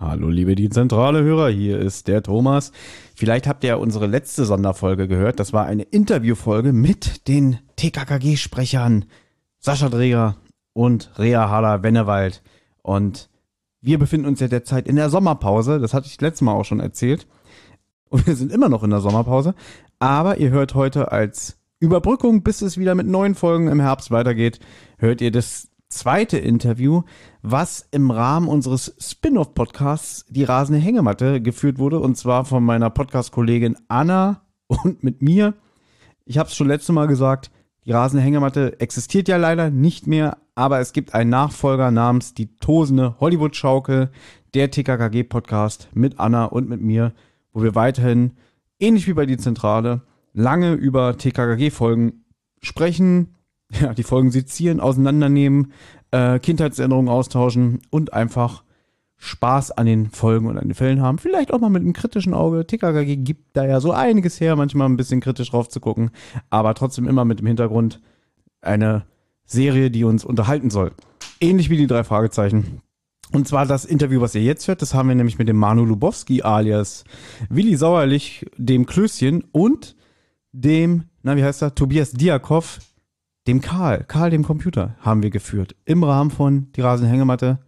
Hallo liebe die zentrale Hörer, hier ist der Thomas. Vielleicht habt ihr ja unsere letzte Sonderfolge gehört. Das war eine Interviewfolge mit den TKKG-Sprechern Sascha Dreger und Rea Haller-Wennewald. Und wir befinden uns ja derzeit in der Sommerpause. Das hatte ich letztes Mal auch schon erzählt. Und wir sind immer noch in der Sommerpause. Aber ihr hört heute als Überbrückung, bis es wieder mit neuen Folgen im Herbst weitergeht, hört ihr das zweite Interview, was im Rahmen unseres Spin-off-Podcasts Die rasende Hängematte geführt wurde, und zwar von meiner Podcast-Kollegin Anna und mit mir. Ich habe es schon letztes Mal gesagt, die rasende Hängematte existiert ja leider nicht mehr, aber es gibt einen Nachfolger namens Die tosende Hollywood-Schaukel, der TKKG-Podcast mit Anna und mit mir, wo wir weiterhin, ähnlich wie bei die Zentrale, lange über TKKG-Folgen sprechen, ja, die Folgen sezieren, auseinandernehmen, äh, Kindheitserinnerungen austauschen und einfach Spaß an den Folgen und an den Fällen haben. Vielleicht auch mal mit einem kritischen Auge. TKKG gibt da ja so einiges her, manchmal ein bisschen kritisch drauf zu gucken, aber trotzdem immer mit dem Hintergrund eine Serie, die uns unterhalten soll. Ähnlich wie die drei Fragezeichen. Und zwar das Interview, was ihr jetzt hört, das haben wir nämlich mit dem Manu Lubowski alias Willi Sauerlich, dem Klößchen und dem, na wie heißt er, Tobias Diakov, dem Karl, Karl dem Computer, haben wir geführt. Im Rahmen von Die Rasenhängematte.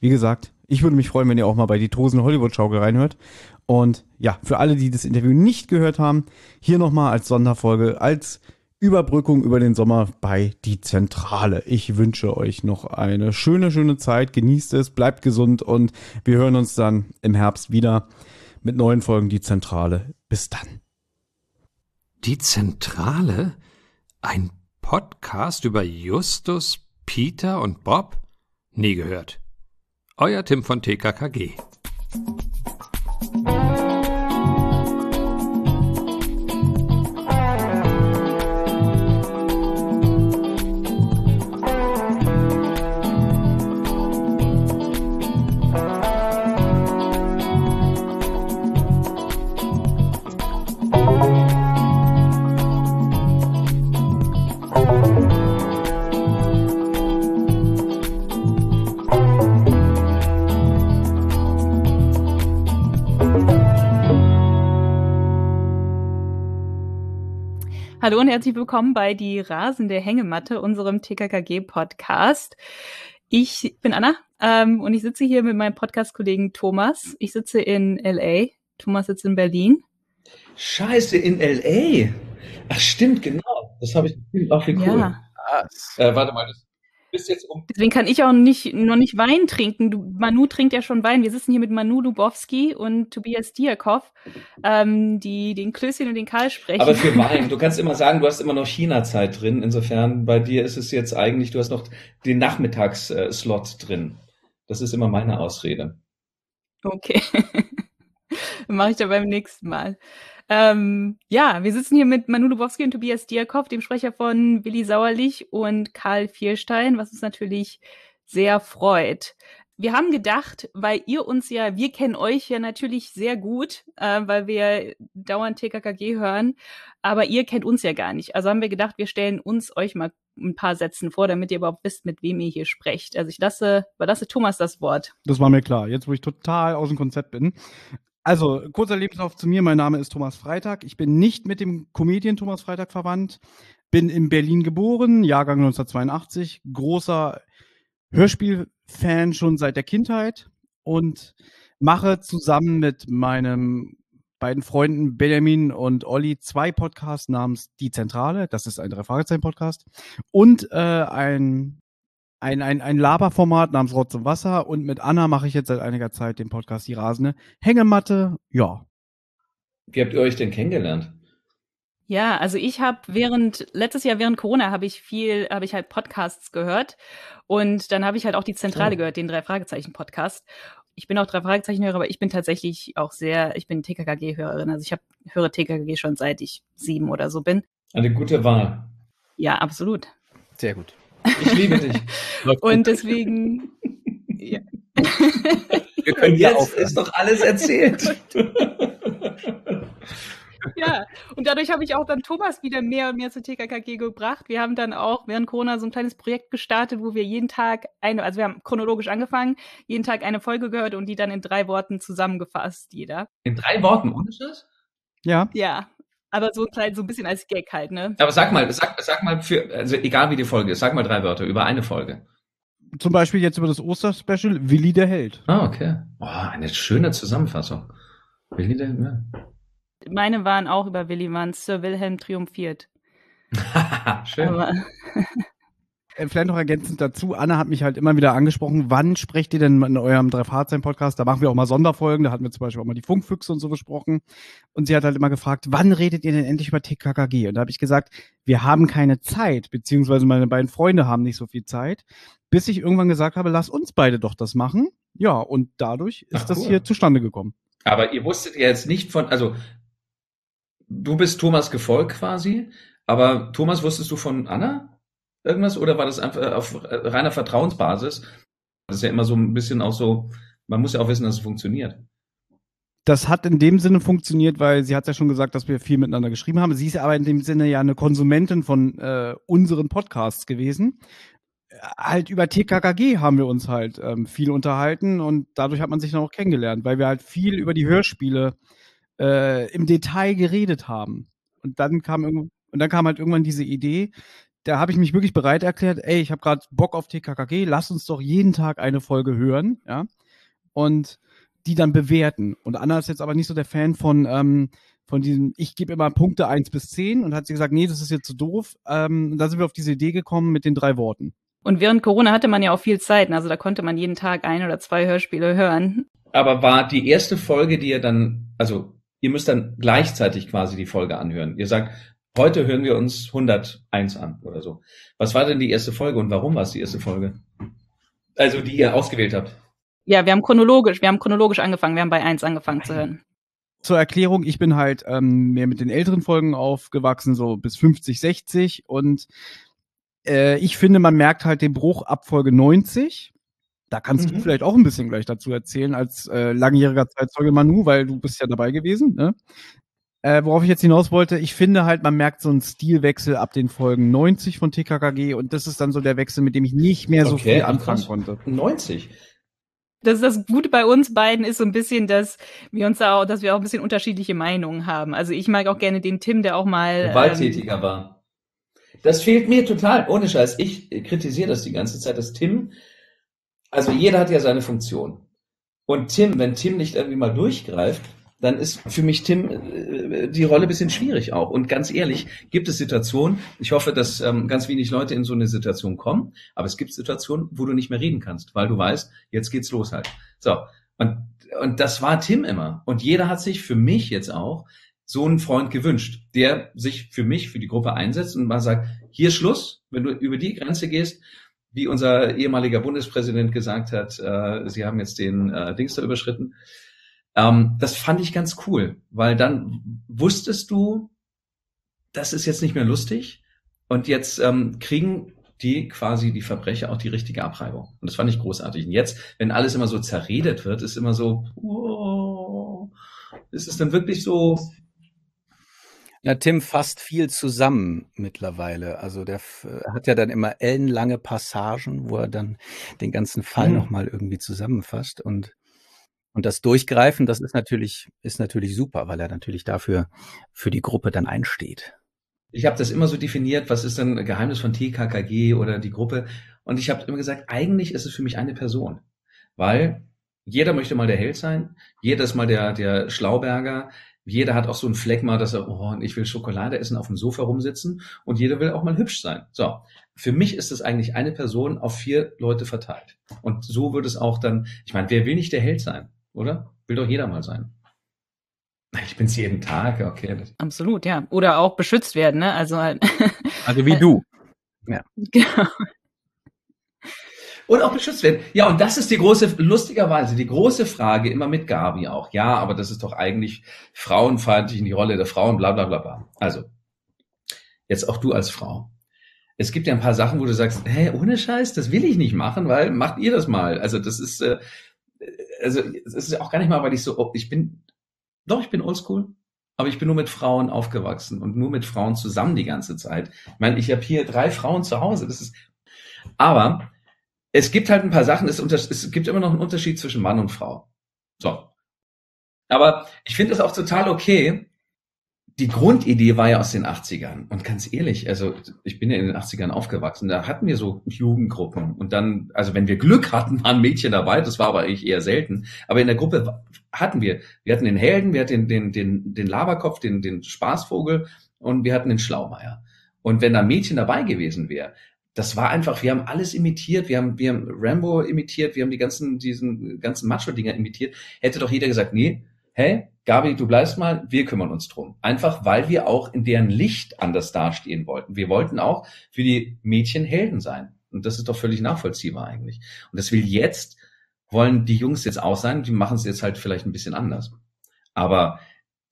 Wie gesagt, ich würde mich freuen, wenn ihr auch mal bei die Tosen Hollywood-Schaukel reinhört. Und ja, für alle, die das Interview nicht gehört haben, hier nochmal als Sonderfolge, als Überbrückung über den Sommer bei Die Zentrale. Ich wünsche euch noch eine schöne, schöne Zeit. Genießt es, bleibt gesund und wir hören uns dann im Herbst wieder mit neuen Folgen Die Zentrale. Bis dann. Die Zentrale? Ein Podcast über Justus, Peter und Bob? Nie gehört. Euer Tim von TKKG. Hallo und herzlich willkommen bei Die rasende Hängematte, unserem TKKG-Podcast. Ich bin Anna ähm, und ich sitze hier mit meinem Podcast-Kollegen Thomas. Ich sitze in LA. Thomas sitzt in Berlin. Scheiße, in LA? Ach, stimmt, genau. Das habe ich. Ach, wie cool. Ja. Äh, warte mal, das bist jetzt um. Deswegen kann ich auch nicht, noch nicht Wein trinken. Du, Manu trinkt ja schon Wein. Wir sitzen hier mit Manu Lubowski und Tobias Diakov, ähm, die den Klößchen und den Karl sprechen. Aber für Wein, du kannst immer sagen, du hast immer noch China-Zeit drin. Insofern, bei dir ist es jetzt eigentlich, du hast noch den Nachmittagsslot drin. Das ist immer meine Ausrede. Okay. Mache ich da beim nächsten Mal. Ähm, ja, wir sitzen hier mit Manu Lubowski und Tobias Diakov, dem Sprecher von Willi Sauerlich und Karl Vierstein, was uns natürlich sehr freut. Wir haben gedacht, weil ihr uns ja, wir kennen euch ja natürlich sehr gut, äh, weil wir dauernd TKKG hören, aber ihr kennt uns ja gar nicht. Also haben wir gedacht, wir stellen uns euch mal ein paar Sätzen vor, damit ihr überhaupt wisst, mit wem ihr hier sprecht. Also ich lasse, überlasse Thomas das Wort. Das war mir klar, jetzt wo ich total aus dem Konzept bin. Also, kurzer Lebenslauf zu mir. Mein Name ist Thomas Freitag. Ich bin nicht mit dem Comedian Thomas Freitag verwandt. Bin in Berlin geboren, Jahrgang 1982. Großer Hörspielfan schon seit der Kindheit und mache zusammen mit meinem beiden Freunden Benjamin und Olli zwei Podcasts namens Die Zentrale, das ist ein Drei-Fragezeichen-Podcast, und äh, ein ein, ein, ein Laberformat namens Rotz und Wasser und mit Anna mache ich jetzt seit einiger Zeit den Podcast Die Rasende. Hängematte, ja. Wie habt ihr euch denn kennengelernt? Ja, also ich habe während letztes Jahr während Corona habe ich viel habe ich halt Podcasts gehört und dann habe ich halt auch die Zentrale oh. gehört, den drei Fragezeichen Podcast. Ich bin auch drei Fragezeichen Hörer, aber ich bin tatsächlich auch sehr, ich bin TKKG Hörerin, also ich habe höre TKKG schon seit ich sieben oder so bin. Eine gute Wahl. Ja, absolut. Sehr gut. Ich liebe dich. Und deswegen. ja. Wir können jetzt ist doch alles erzählt. ja, und dadurch habe ich auch dann Thomas wieder mehr und mehr zu TKKG gebracht. Wir haben dann auch während Corona so ein kleines Projekt gestartet, wo wir jeden Tag eine, also wir haben chronologisch angefangen, jeden Tag eine Folge gehört und die dann in drei Worten zusammengefasst, jeder. In drei Worten, ohne Scheiß? Ja. Ja. Aber so klein, so ein bisschen als Gag halt, ne? Aber sag mal, sag, sag mal für, also egal wie die Folge ist, sag mal drei Wörter über eine Folge. Zum Beispiel jetzt über das Osterspecial Willi der Held. Ah, okay. Boah, eine schöne Zusammenfassung. Willi der, ja. Meine waren auch über Willi, waren Sir Wilhelm triumphiert. Schön. Aber Vielleicht noch ergänzend dazu, Anna hat mich halt immer wieder angesprochen, wann sprecht ihr denn in eurem Drei-Fahrzeichen-Podcast? Da machen wir auch mal Sonderfolgen, da hatten wir zum Beispiel auch mal die Funkfüchse und so besprochen. Und sie hat halt immer gefragt, wann redet ihr denn endlich über TKKG? Und da habe ich gesagt, wir haben keine Zeit, beziehungsweise meine beiden Freunde haben nicht so viel Zeit, bis ich irgendwann gesagt habe, lass uns beide doch das machen. Ja, und dadurch ist Ach, das cool. hier zustande gekommen. Aber ihr wusstet ja jetzt nicht von, also du bist Thomas gefolgt quasi, aber Thomas wusstest du von Anna irgendwas oder war das einfach auf reiner Vertrauensbasis? Das ist ja immer so ein bisschen auch so, man muss ja auch wissen, dass es funktioniert. Das hat in dem Sinne funktioniert, weil sie hat ja schon gesagt, dass wir viel miteinander geschrieben haben. Sie ist aber in dem Sinne ja eine Konsumentin von äh, unseren Podcasts gewesen. Äh, Halt über TKKG haben wir uns halt ähm, viel unterhalten und dadurch hat man sich dann auch kennengelernt, weil wir halt viel über die Hörspiele äh, im Detail geredet haben. Und dann kam irgend- und dann kam halt irgendwann diese Idee, da habe ich mich wirklich bereit erklärt, ey, ich habe gerade Bock auf TKKG, lass uns doch jeden Tag eine Folge hören, ja. Und die dann bewerten. Und Anna ist jetzt aber nicht so der Fan von, ähm, von diesem, ich gebe immer Punkte 1 bis 10 und hat sie gesagt, nee, das ist jetzt zu doof. Ähm, und da sind wir auf diese Idee gekommen mit den drei Worten. Und während Corona hatte man ja auch viel Zeit. Also da konnte man jeden Tag ein oder zwei Hörspiele hören. Aber war die erste Folge, die ihr dann, also ihr müsst dann gleichzeitig quasi die Folge anhören. Ihr sagt, heute hören wir uns 101 an oder so. Was war denn die erste Folge und warum war es die erste Folge? Also die ihr ausgewählt habt. Ja, wir haben chronologisch, wir haben chronologisch angefangen. Wir haben bei eins angefangen zu hören. Zur Erklärung, ich bin halt ähm, mehr mit den älteren Folgen aufgewachsen, so bis 50, 60 und äh, ich finde, man merkt halt den Bruch ab Folge 90. Da kannst du Mhm. vielleicht auch ein bisschen gleich dazu erzählen als äh, langjähriger Zeitzeuge Manu, weil du bist ja dabei gewesen. Ne? Äh, worauf ich jetzt hinaus wollte, ich finde halt, man merkt so einen Stilwechsel ab den Folgen 90 von TKKG und das ist dann so der Wechsel, mit dem ich nicht mehr so Okay, viel anfangen konnte. 90. Das ist das Gute bei uns beiden ist so ein bisschen, dass wir uns da auch, dass wir auch ein bisschen unterschiedliche Meinungen haben. Also ich mag auch gerne den Tim, der auch mal gewalttätiger war. Das fehlt mir total, ohne Scheiß. Ich kritisiere das die ganze Zeit, dass Tim, also jeder hat ja seine Funktion. Und Tim, wenn Tim nicht irgendwie mal durchgreift, dann ist für mich Tim äh, die Rolle bisschen schwierig auch. Und ganz ehrlich, gibt es Situationen, ich hoffe, dass ähm, ganz wenig Leute in so eine Situation kommen, aber es gibt Situationen, wo du nicht mehr reden kannst, weil du weißt, jetzt geht's los halt. So, und, und das war Tim immer. Und jeder hat sich für mich jetzt auch so einen Freund gewünscht, der sich für mich, für die Gruppe einsetzt und mal sagt, hier Schluss, wenn du über die Grenze gehst, wie unser ehemaliger Bundespräsident gesagt hat, äh, sie haben jetzt den äh, Dings da überschritten. Ähm, das fand ich ganz cool, weil dann wusstest du, das ist jetzt nicht mehr lustig und jetzt ähm, kriegen die quasi die Verbrecher auch die richtige Abreibung. Und das fand ich großartig. Und jetzt, wenn alles immer so zerredet wird, ist immer so, oh, ist es dann wirklich so, Ja, Tim fasst viel zusammen mittlerweile. Also der f- hat ja dann immer ellenlange Passagen, wo er dann den ganzen Fall Mhm. nochmal irgendwie zusammenfasst und und das Durchgreifen, das ist natürlich ist natürlich super, weil er natürlich dafür für die Gruppe dann einsteht. ich habe das immer so definiert, was ist denn Geheimnis von TKKG oder die Gruppe? Und ich habe immer gesagt, eigentlich ist es für mich eine Person, weil jeder möchte mal der Held sein, jeder ist mal der der Schlauberger, jeder hat auch so ein Phlegma, dass er, oh, ich will Schokolade essen, auf dem Sofa rumsitzen und jeder will auch mal hübsch sein. So, für mich ist es eigentlich eine Person auf vier Leute verteilt. Und so wird es auch dann, ich meine, wer will nicht der Held sein, oder? Will doch jeder mal sein. Ich bin's jeden Tag, okay. Absolut, ja. Oder auch beschützt werden, ne? Also halt. Also wie du. genau. Und auch beschützt werden. Ja, und das ist die große, lustigerweise, die große Frage immer mit Gabi auch. Ja, aber das ist doch eigentlich frauenfeindlich in die Rolle der Frauen, bla, bla, bla, bla. Also, jetzt auch du als Frau. Es gibt ja ein paar Sachen, wo du sagst, hä, ohne Scheiß, das will ich nicht machen, weil macht ihr das mal. Also, das ist, äh, also, es ist auch gar nicht mal, weil ich so, oh, ich bin, doch, ich bin oldschool. aber ich bin nur mit Frauen aufgewachsen und nur mit Frauen zusammen die ganze Zeit. Ich meine, ich habe hier drei Frauen zu Hause. Das ist, aber es gibt halt ein paar Sachen. Es, es gibt immer noch einen Unterschied zwischen Mann und Frau. So. Aber ich finde es auch total okay, die Grundidee war ja aus den 80ern. Und ganz ehrlich, also ich bin ja in den 80ern aufgewachsen, da hatten wir so Jugendgruppen. Und dann, also wenn wir Glück hatten, waren Mädchen dabei, das war aber eigentlich eher selten. Aber in der Gruppe hatten wir, wir hatten den Helden, wir hatten den, den, den, den Laberkopf, den, den Spaßvogel und wir hatten den Schlaumeier. Und wenn da Mädchen dabei gewesen wäre, das war einfach, wir haben alles imitiert, wir haben, wir haben Rambo imitiert, wir haben die ganzen, diesen ganzen Macho-Dinger imitiert, hätte doch jeder gesagt, nee, hey, Gabi, du bleibst mal, wir kümmern uns drum. Einfach, weil wir auch in deren Licht anders dastehen wollten. Wir wollten auch für die Mädchen Helden sein. Und das ist doch völlig nachvollziehbar eigentlich. Und das will jetzt, wollen die Jungs jetzt auch sein, die machen es jetzt halt vielleicht ein bisschen anders. Aber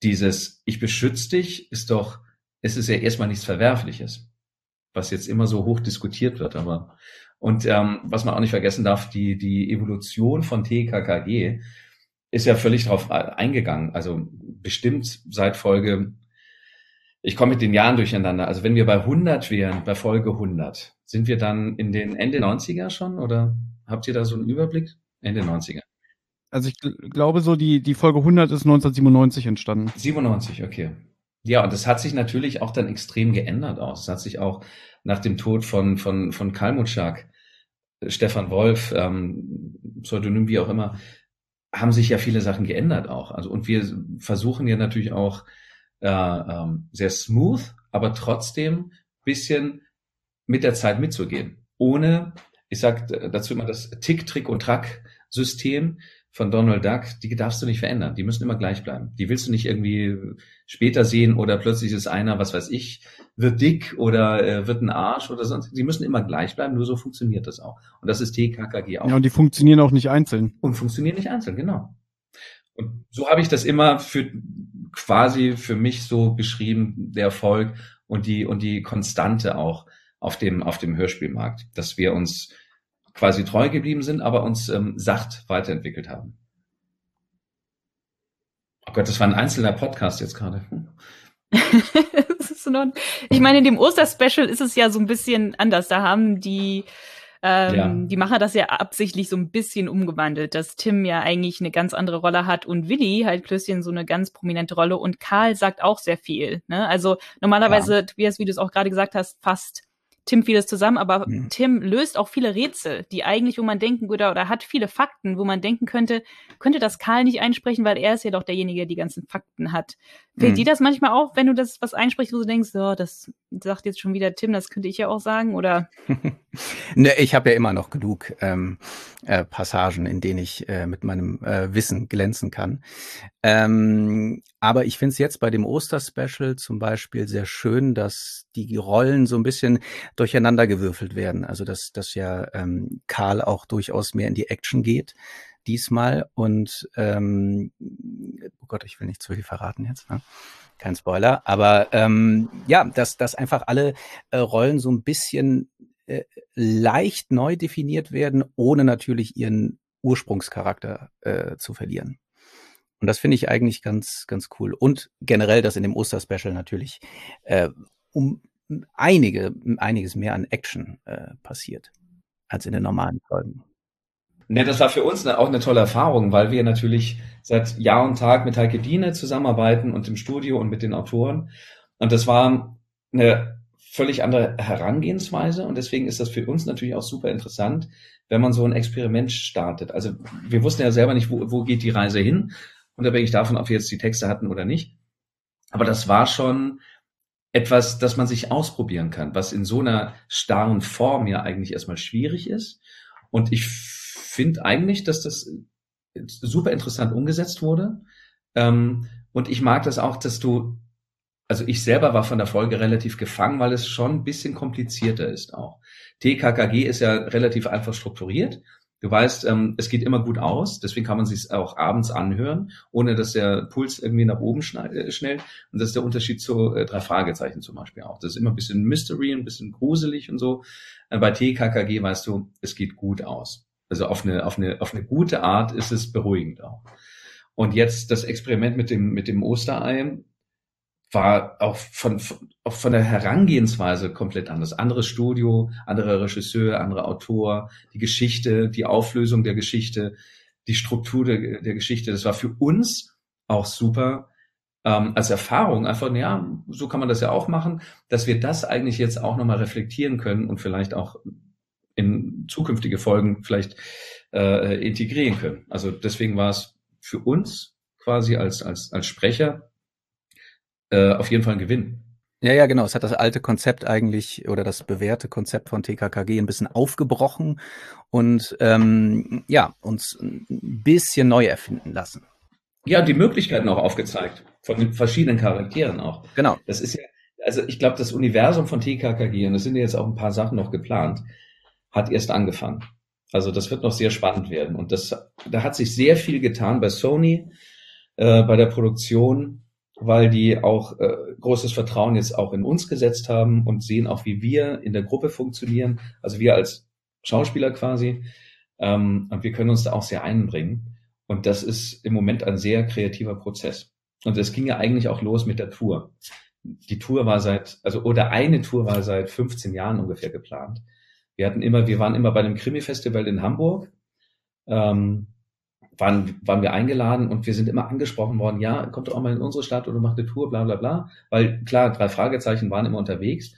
dieses Ich beschütze dich ist doch, es ist ja erstmal nichts Verwerfliches, was jetzt immer so hoch diskutiert wird. Aber und ähm, was man auch nicht vergessen darf, die, die Evolution von TKKG ist ja völlig darauf eingegangen. Also bestimmt seit Folge, ich komme mit den Jahren durcheinander. Also wenn wir bei 100 wären, bei Folge 100, sind wir dann in den Ende 90er schon oder habt ihr da so einen Überblick? Ende 90er. Also ich glaube so, die, die Folge 100 ist 1997 entstanden. 97, okay. Ja, und das hat sich natürlich auch dann extrem geändert aus. Es hat sich auch nach dem Tod von, von, von Kalmutschak, Stefan Wolf, ähm, Pseudonym wie auch immer, haben sich ja viele Sachen geändert auch. Also und wir versuchen ja natürlich auch äh, ähm, sehr smooth, aber trotzdem bisschen mit der Zeit mitzugehen, ohne ich sag dazu immer das Tick, Trick und Track System von Donald Duck, die darfst du nicht verändern. Die müssen immer gleich bleiben. Die willst du nicht irgendwie später sehen oder plötzlich ist einer, was weiß ich, wird dick oder äh, wird ein Arsch oder sonst. Die müssen immer gleich bleiben. Nur so funktioniert das auch. Und das ist TKKG auch. Ja, und die funktionieren auch nicht einzeln. Und funktionieren nicht einzeln, genau. Und so habe ich das immer für quasi für mich so beschrieben, der Erfolg und die und die Konstante auch auf dem auf dem Hörspielmarkt, dass wir uns quasi treu geblieben sind, aber uns ähm, sacht weiterentwickelt haben. Oh Gott, das war ein einzelner Podcast jetzt gerade. ich meine, in dem Osterspecial ist es ja so ein bisschen anders. Da haben die ähm, ja. die Macher das ja absichtlich so ein bisschen umgewandelt, dass Tim ja eigentlich eine ganz andere Rolle hat und Willi halt Klößchen so eine ganz prominente Rolle und Karl sagt auch sehr viel. Ne? Also normalerweise, ja. Tobias, wie du es auch gerade gesagt hast, fast Tim vieles zusammen, aber mhm. Tim löst auch viele Rätsel, die eigentlich, wo man denken würde, oder hat viele Fakten, wo man denken könnte, könnte das Karl nicht einsprechen, weil er ist ja doch derjenige, der die ganzen Fakten hat. Fällt mhm. dir das manchmal auf, wenn du das was einsprichst, wo du denkst, so, das sagt jetzt schon wieder Tim, das könnte ich ja auch sagen, oder? ne, ich habe ja immer noch genug ähm, äh, Passagen, in denen ich äh, mit meinem äh, Wissen glänzen kann. Ähm, aber ich finde es jetzt bei dem Oster-Special zum Beispiel sehr schön, dass die Rollen so ein bisschen durcheinander gewürfelt werden. Also dass, dass ja ähm, Karl auch durchaus mehr in die Action geht diesmal und ähm, oh Gott, ich will nicht zu viel verraten jetzt. Ne? Kein Spoiler, aber ähm, ja, dass, dass einfach alle äh, Rollen so ein bisschen äh, leicht neu definiert werden, ohne natürlich ihren Ursprungscharakter äh, zu verlieren. Und das finde ich eigentlich ganz, ganz cool. Und generell, dass in dem Oster-Special natürlich äh, um einige, einiges mehr an Action äh, passiert als in den normalen Folgen. Ne, das war für uns eine, auch eine tolle Erfahrung, weil wir natürlich seit Jahr und Tag mit Heike Diene zusammenarbeiten und im Studio und mit den Autoren. Und das war eine völlig andere Herangehensweise und deswegen ist das für uns natürlich auch super interessant, wenn man so ein Experiment startet. Also wir wussten ja selber nicht, wo, wo geht die Reise hin, unabhängig davon, ob wir jetzt die Texte hatten oder nicht. Aber das war schon etwas, das man sich ausprobieren kann, was in so einer starren Form ja eigentlich erstmal schwierig ist. Und ich finde eigentlich, dass das super interessant umgesetzt wurde. Ähm, und ich mag das auch, dass du, also ich selber war von der Folge relativ gefangen, weil es schon ein bisschen komplizierter ist auch. TKKG ist ja relativ einfach strukturiert. Du weißt, ähm, es geht immer gut aus, deswegen kann man sich auch abends anhören, ohne dass der Puls irgendwie nach oben äh, schnellt. Und das ist der Unterschied zu äh, drei Fragezeichen zum Beispiel auch. Das ist immer ein bisschen Mystery, ein bisschen gruselig und so. Äh, bei TKKG weißt du, es geht gut aus. Also auf eine, auf eine, auf eine gute Art ist es beruhigend auch. Und jetzt das Experiment mit dem, mit dem Osterei war auch von, auch von der Herangehensweise komplett anders. Anderes Studio, anderer Regisseur, anderer Autor, die Geschichte, die Auflösung der Geschichte, die Struktur der, der Geschichte. Das war für uns auch super ähm, als Erfahrung. Einfach, ja, so kann man das ja auch machen, dass wir das eigentlich jetzt auch nochmal reflektieren können und vielleicht auch in zukünftige Folgen vielleicht äh, integrieren können. Also deswegen war es für uns quasi als, als, als Sprecher äh, auf jeden Fall ein Gewinn. Ja, ja, genau. Es hat das alte Konzept eigentlich oder das bewährte Konzept von TKKG ein bisschen aufgebrochen und ähm, ja, uns ein bisschen neu erfinden lassen. Ja, die Möglichkeiten auch aufgezeigt von den verschiedenen Charakteren auch. Genau. Das ist ja, also ich glaube, das Universum von TKKG, und es sind ja jetzt auch ein paar Sachen noch geplant, hat erst angefangen. Also das wird noch sehr spannend werden. Und das, da hat sich sehr viel getan bei Sony, äh, bei der Produktion, weil die auch äh, großes Vertrauen jetzt auch in uns gesetzt haben und sehen auch, wie wir in der Gruppe funktionieren. Also wir als Schauspieler quasi. Ähm, und wir können uns da auch sehr einbringen. Und das ist im Moment ein sehr kreativer Prozess. Und es ging ja eigentlich auch los mit der Tour. Die Tour war seit, also, oder eine Tour war seit 15 Jahren ungefähr geplant. Wir hatten immer, wir waren immer bei einem Krimi-Festival in Hamburg. Ähm, waren, waren wir eingeladen und wir sind immer angesprochen worden, ja, kommt doch auch mal in unsere Stadt oder macht eine Tour, bla bla bla. Weil klar, drei Fragezeichen waren immer unterwegs.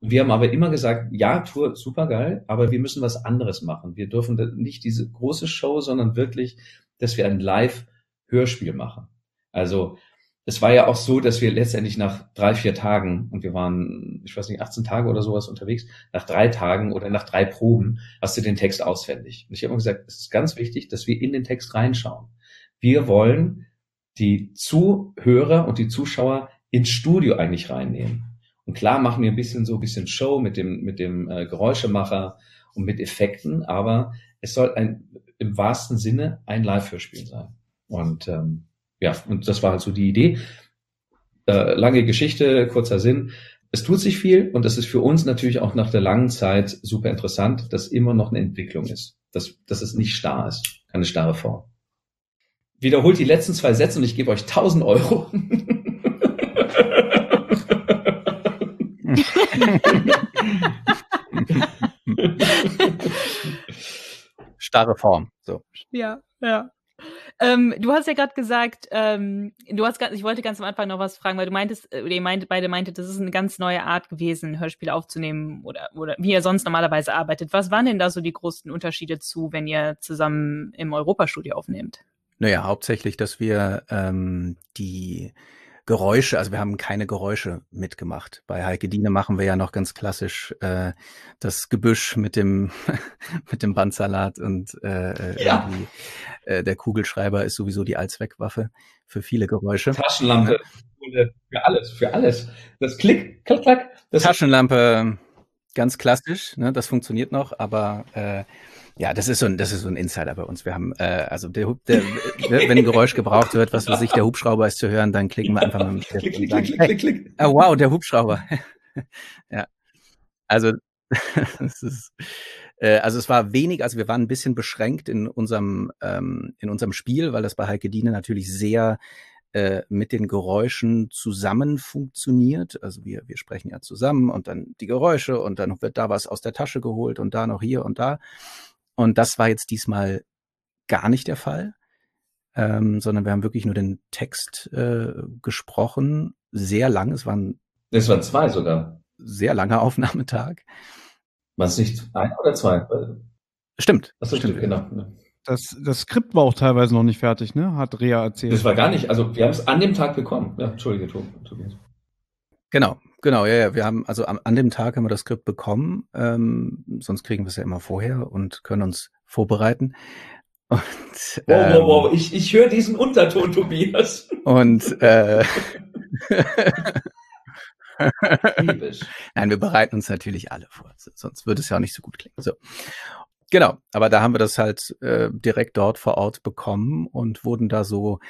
Und wir haben aber immer gesagt, ja, Tour, super geil, aber wir müssen was anderes machen. Wir dürfen nicht diese große Show, sondern wirklich, dass wir ein Live-Hörspiel machen. Also es war ja auch so, dass wir letztendlich nach drei, vier Tagen, und wir waren, ich weiß nicht, 18 Tage oder sowas unterwegs, nach drei Tagen oder nach drei Proben hast du den Text auswendig. Und ich habe immer gesagt, es ist ganz wichtig, dass wir in den Text reinschauen. Wir wollen die Zuhörer und die Zuschauer ins Studio eigentlich reinnehmen. Und klar machen wir ein bisschen so ein bisschen Show mit dem, mit dem äh, Geräuschemacher und mit Effekten, aber es soll ein, im wahrsten Sinne ein Live-Hörspiel sein. Und ähm, ja, und das war halt so die Idee. Äh, lange Geschichte, kurzer Sinn. Es tut sich viel und das ist für uns natürlich auch nach der langen Zeit super interessant, dass immer noch eine Entwicklung ist, dass, dass es nicht starr ist, keine starre Form. Wiederholt die letzten zwei Sätze und ich gebe euch 1000 Euro. Starre Form. So. Ja, ja. Ähm, du hast ja gerade gesagt, ähm, du hast ich wollte ganz am Anfang noch was fragen, weil du meintest, äh, oder ihr meint, beide meintet, das ist eine ganz neue Art gewesen, Hörspiele aufzunehmen oder, oder wie ihr sonst normalerweise arbeitet. Was waren denn da so die großen Unterschiede zu, wenn ihr zusammen im Europastudio aufnehmt? Naja, hauptsächlich, dass wir ähm, die Geräusche, also wir haben keine Geräusche mitgemacht. Bei Heike Diene machen wir ja noch ganz klassisch äh, das Gebüsch mit dem mit dem Bandsalat und äh, äh ja. äh, der Kugelschreiber ist sowieso die Allzweckwaffe für viele Geräusche. Taschenlampe für alles, für alles. Das Klick, Klack, Klack. Das Taschenlampe ganz klassisch, ne, das funktioniert noch, aber äh, ja, das ist so ein, das ist so ein Insider bei uns. Wir haben, äh, also der, der, wenn ein Geräusch gebraucht wird, was für sich der Hubschrauber ist zu hören, dann klicken wir einfach mal mit klick, klick, sagen, klick, klick, klick, klick. Oh, wow, der Hubschrauber. ja. Also, es ist, äh, also es war wenig, also wir waren ein bisschen beschränkt in unserem, ähm, in unserem Spiel, weil das bei Heike Diene natürlich sehr äh, mit den Geräuschen zusammen funktioniert. Also wir, wir sprechen ja zusammen und dann die Geräusche und dann wird da was aus der Tasche geholt und da noch hier und da. Und das war jetzt diesmal gar nicht der Fall, ähm, sondern wir haben wirklich nur den Text äh, gesprochen, sehr lang. Es waren es waren zwei sogar. Sehr langer Aufnahmetag. War es nicht ein oder zwei? Stimmt. Das stimmt, genau. Das, das Skript war auch teilweise noch nicht fertig, ne? Hat Rea erzählt. Das war gar nicht, also wir haben es an dem Tag bekommen. Ja, Entschuldige, Tobias. Genau, genau, ja, ja. Wir haben, also an, an dem Tag haben wir das Skript bekommen, ähm, sonst kriegen wir es ja immer vorher und können uns vorbereiten. Und, ähm, wow, wow, wow, ich, ich höre diesen Unterton, Tobias. Und äh, Nein, wir bereiten uns natürlich alle vor, sonst würde es ja auch nicht so gut klingen. So. Genau, aber da haben wir das halt äh, direkt dort vor Ort bekommen und wurden da so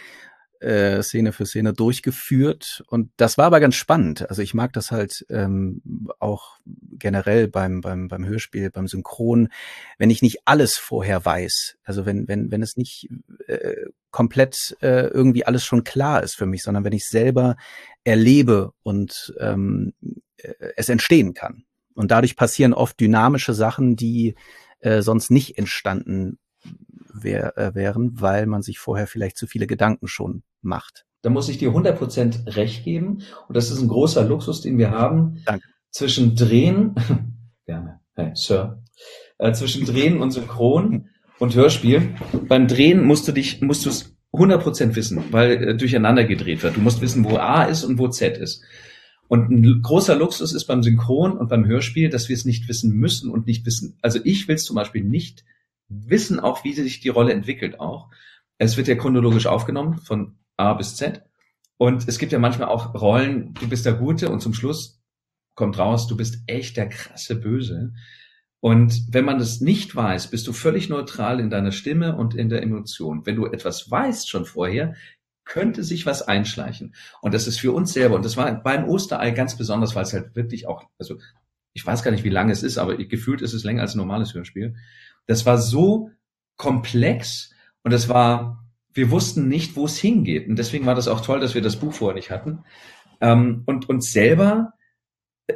äh, Szene für Szene durchgeführt und das war aber ganz spannend. Also ich mag das halt ähm, auch generell beim beim beim Hörspiel, beim Synchron, wenn ich nicht alles vorher weiß. Also wenn wenn wenn es nicht äh, komplett äh, irgendwie alles schon klar ist für mich, sondern wenn ich selber erlebe und ähm, äh, es entstehen kann. Und dadurch passieren oft dynamische Sachen, die äh, sonst nicht entstanden wär, äh, wären, weil man sich vorher vielleicht zu viele Gedanken schon macht. Da muss ich dir 100% recht geben. Und das ist ein großer Luxus, den wir haben. Danke. Zwischen Drehen, gerne, hey, Sir, äh, zwischen Drehen und Synchron und Hörspiel. Beim Drehen musst du dich, musst du es 100% wissen, weil äh, durcheinander gedreht wird. Du musst wissen, wo A ist und wo Z ist. Und ein großer Luxus ist beim Synchron und beim Hörspiel, dass wir es nicht wissen müssen und nicht wissen. Also ich will es zum Beispiel nicht wissen, auch wie sich die Rolle entwickelt auch. Es wird ja chronologisch aufgenommen von A bis Z. Und es gibt ja manchmal auch Rollen, du bist der Gute und zum Schluss kommt raus, du bist echt der krasse Böse. Und wenn man das nicht weiß, bist du völlig neutral in deiner Stimme und in der Emotion. Wenn du etwas weißt schon vorher, könnte sich was einschleichen. Und das ist für uns selber, und das war beim Osterei ganz besonders, weil es halt wirklich auch, also ich weiß gar nicht, wie lange es ist, aber gefühlt ist es länger als ein normales Hörspiel. Das war so komplex und es war, wir wussten nicht, wo es hingeht. Und deswegen war das auch toll, dass wir das Buch vorher nicht hatten. Ähm, und uns selber,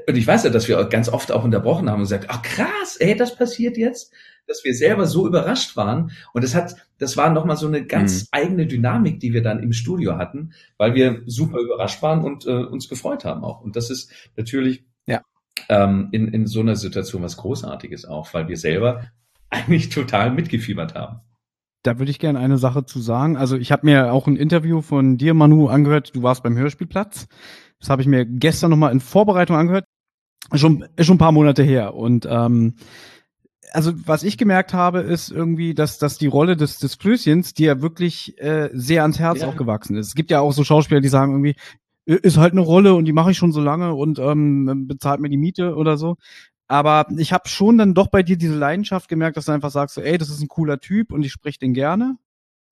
und ich weiß ja, dass wir ganz oft auch unterbrochen haben und gesagt, ach krass, ey, das passiert jetzt dass wir selber so überrascht waren. Und das hat, das war nochmal so eine ganz mhm. eigene Dynamik, die wir dann im Studio hatten, weil wir super überrascht waren und äh, uns gefreut haben auch. Und das ist natürlich ja. ähm, in, in so einer Situation was Großartiges auch, weil wir selber eigentlich total mitgefiebert haben. Da würde ich gerne eine Sache zu sagen. Also ich habe mir auch ein Interview von dir, Manu, angehört. Du warst beim Hörspielplatz. Das habe ich mir gestern nochmal in Vorbereitung angehört. Schon, schon ein paar Monate her. Und ähm, also was ich gemerkt habe, ist irgendwie, dass, dass die Rolle des, des Klößchens dir wirklich äh, sehr ans Herz ja. auch gewachsen ist. Es gibt ja auch so Schauspieler, die sagen irgendwie, ist halt eine Rolle und die mache ich schon so lange und ähm, bezahlt mir die Miete oder so. Aber ich habe schon dann doch bei dir diese Leidenschaft gemerkt, dass du einfach sagst, so, ey, das ist ein cooler Typ und ich spreche den gerne.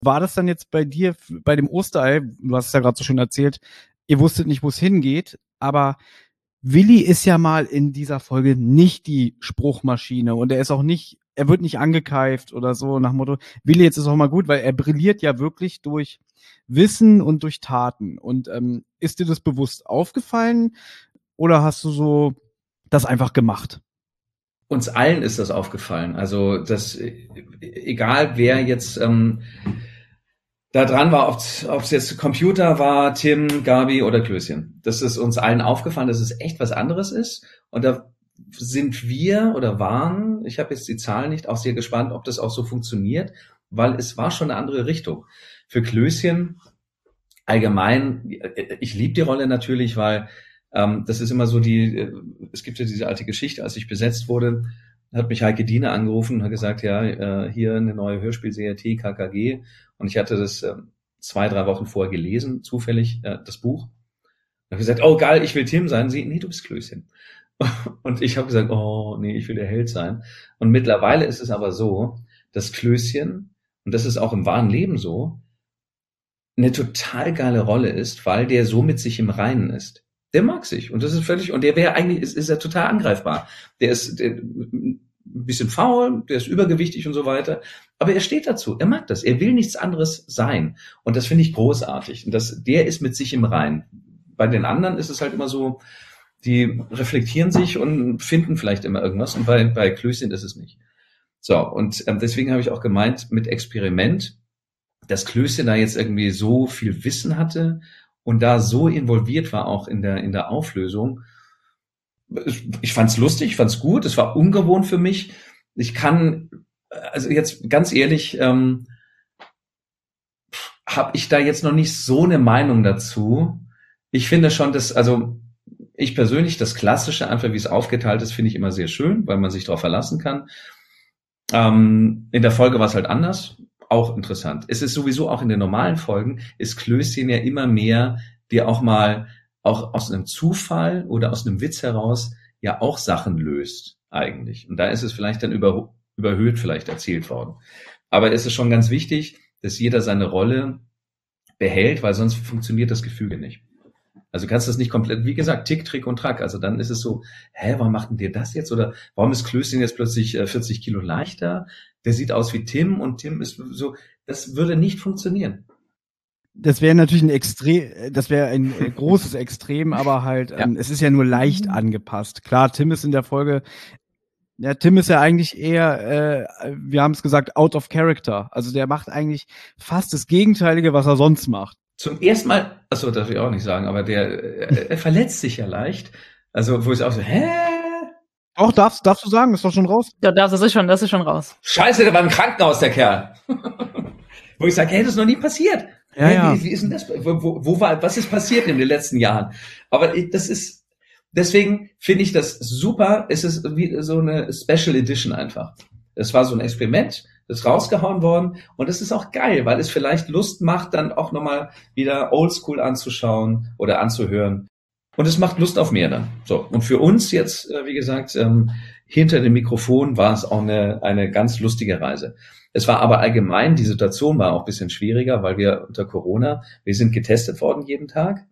War das dann jetzt bei dir, bei dem Osterei, du hast es ja gerade so schön erzählt, ihr wusstet nicht, wo es hingeht, aber Willi ist ja mal in dieser Folge nicht die Spruchmaschine und er ist auch nicht, er wird nicht angekeift oder so nach Motto, Willi jetzt ist auch mal gut, weil er brilliert ja wirklich durch Wissen und durch Taten. Und ähm, ist dir das bewusst aufgefallen oder hast du so das einfach gemacht? Uns allen ist das aufgefallen. Also das, egal wer jetzt ähm, da dran war, ob es jetzt Computer war, Tim, Gabi oder Klößchen. Das ist uns allen aufgefallen, dass es echt was anderes ist. Und da sind wir oder waren, ich habe jetzt die Zahlen nicht, auch sehr gespannt, ob das auch so funktioniert, weil es war schon eine andere Richtung. Für Klößchen allgemein, ich liebe die Rolle natürlich, weil ähm, das ist immer so die, äh, es gibt ja diese alte Geschichte, als ich besetzt wurde, hat mich Heike Diener angerufen und hat gesagt, ja, äh, hier eine neue Hörspielserie TKKG. Und ich hatte das äh, zwei, drei Wochen vorher gelesen, zufällig, äh, das Buch. Und habe gesagt, oh geil, ich will Tim sein. Sie, nee, du bist Klößchen. Und ich habe gesagt, oh nee, ich will der Held sein. Und mittlerweile ist es aber so, dass Klößchen, und das ist auch im wahren Leben so, eine total geile Rolle ist, weil der so mit sich im Reinen ist der mag sich und das ist völlig und der wäre eigentlich ist, ist er total angreifbar. Der ist der, ein bisschen faul, der ist übergewichtig und so weiter, aber er steht dazu. Er mag das. Er will nichts anderes sein und das finde ich großartig. Und das der ist mit sich im Rein. Bei den anderen ist es halt immer so, die reflektieren sich und finden vielleicht immer irgendwas und bei bei Klößchen ist es nicht. So und ähm, deswegen habe ich auch gemeint mit Experiment, dass Klößchen da jetzt irgendwie so viel Wissen hatte und da so involviert war auch in der, in der Auflösung. Ich fand's lustig, ich fand's gut, es war ungewohnt für mich. Ich kann, also jetzt ganz ehrlich, ähm, habe ich da jetzt noch nicht so eine Meinung dazu. Ich finde schon, dass, also ich persönlich, das Klassische, einfach wie es aufgeteilt ist, finde ich immer sehr schön, weil man sich darauf verlassen kann. Ähm, in der Folge war es halt anders auch interessant. Es ist sowieso auch in den normalen Folgen, ist Klößchen ja immer mehr, die auch mal auch aus einem Zufall oder aus einem Witz heraus ja auch Sachen löst eigentlich. Und da ist es vielleicht dann über, überhöht vielleicht erzählt worden. Aber es ist schon ganz wichtig, dass jeder seine Rolle behält, weil sonst funktioniert das Gefüge nicht. Also kannst du das nicht komplett, wie gesagt, Tick, Trick und Track. Also dann ist es so, hä, warum macht denn dir das jetzt? Oder warum ist Klößchen jetzt plötzlich 40 äh, Kilo leichter? Der sieht aus wie Tim und Tim ist so, das würde nicht funktionieren. Das wäre natürlich ein Extrem, das wäre ein äh, großes Extrem, aber halt, ja. ähm, es ist ja nur leicht angepasst. Klar, Tim ist in der Folge, ja, Tim ist ja eigentlich eher, äh, wir haben es gesagt, out of character. Also der macht eigentlich fast das Gegenteilige, was er sonst macht zum ersten Mal, achso, darf ich auch nicht sagen, aber der, er verletzt sich ja leicht. Also, wo ich auch so, hä? Auch darfst, darfst du sagen, ist doch schon raus. Ja, darfst, das ist schon, das ist schon raus. Scheiße, der war im Krankenhaus, der Kerl. wo ich sage, hey, das ist noch nie passiert. Ja, hey, ja. Wie, wie ist denn das? Wo, wo, wo war, was ist passiert in den letzten Jahren? Aber das ist, deswegen finde ich das super. Es ist wie so eine Special Edition einfach. Es war so ein Experiment ist rausgehauen worden und das ist auch geil, weil es vielleicht Lust macht, dann auch nochmal wieder Oldschool anzuschauen oder anzuhören. Und es macht Lust auf mehr dann. So. Und für uns jetzt, äh, wie gesagt, ähm, hinter dem Mikrofon war es auch eine, eine ganz lustige Reise. Es war aber allgemein, die Situation war auch ein bisschen schwieriger, weil wir unter Corona, wir sind getestet worden jeden Tag.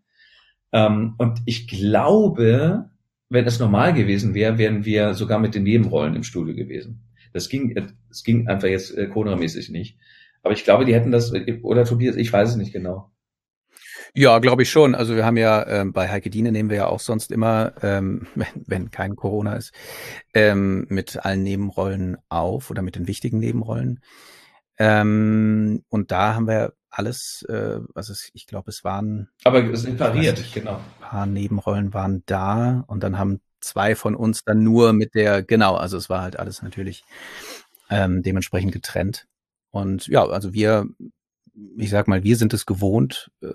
Ähm, und ich glaube, wenn es normal gewesen wäre, wären wir sogar mit den Nebenrollen im Studio gewesen. Das ging, es ging einfach jetzt äh, Corona-mäßig nicht. Aber ich glaube, die hätten das, oder Tobias, ich weiß es nicht genau. Ja, glaube ich schon. Also wir haben ja ähm, bei Heike Diene nehmen wir ja auch sonst immer, ähm, wenn, wenn kein Corona ist, ähm, mit allen Nebenrollen auf oder mit den wichtigen Nebenrollen. Ähm, und da haben wir alles, äh, also ich glaube, es waren. Aber es separiert, genau. Ein paar Nebenrollen waren da und dann haben zwei von uns dann nur mit der, genau, also es war halt alles natürlich ähm, dementsprechend getrennt. Und ja, also wir, ich sag mal, wir sind es gewohnt, äh,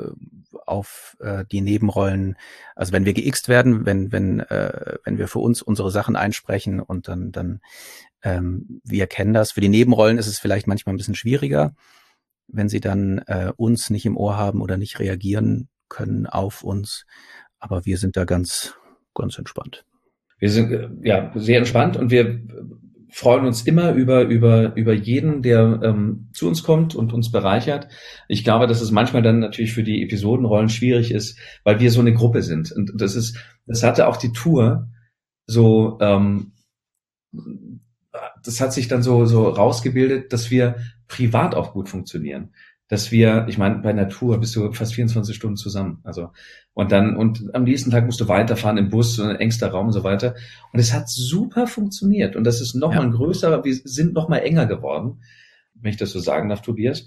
auf äh, die Nebenrollen, also wenn wir geixt werden, wenn, wenn, äh, wenn wir für uns unsere Sachen einsprechen und dann, dann ähm, wir kennen das. Für die Nebenrollen ist es vielleicht manchmal ein bisschen schwieriger, wenn sie dann äh, uns nicht im Ohr haben oder nicht reagieren können auf uns. Aber wir sind da ganz, ganz entspannt wir sind äh, ja sehr entspannt und wir freuen uns immer über über über jeden, der ähm, zu uns kommt und uns bereichert. Ich glaube, dass es manchmal dann natürlich für die Episodenrollen schwierig ist, weil wir so eine Gruppe sind und das ist das hatte auch die Tour so ähm, das hat sich dann so so rausgebildet, dass wir privat auch gut funktionieren dass wir, ich meine, bei Natur bist du fast 24 Stunden zusammen. Also und dann und am nächsten Tag musst du weiterfahren im Bus, so ein engster Raum und so weiter. Und es hat super funktioniert und das ist noch ja. mal ein größerer. Wir sind noch mal enger geworden, wenn ich das so sagen darf, Tobias.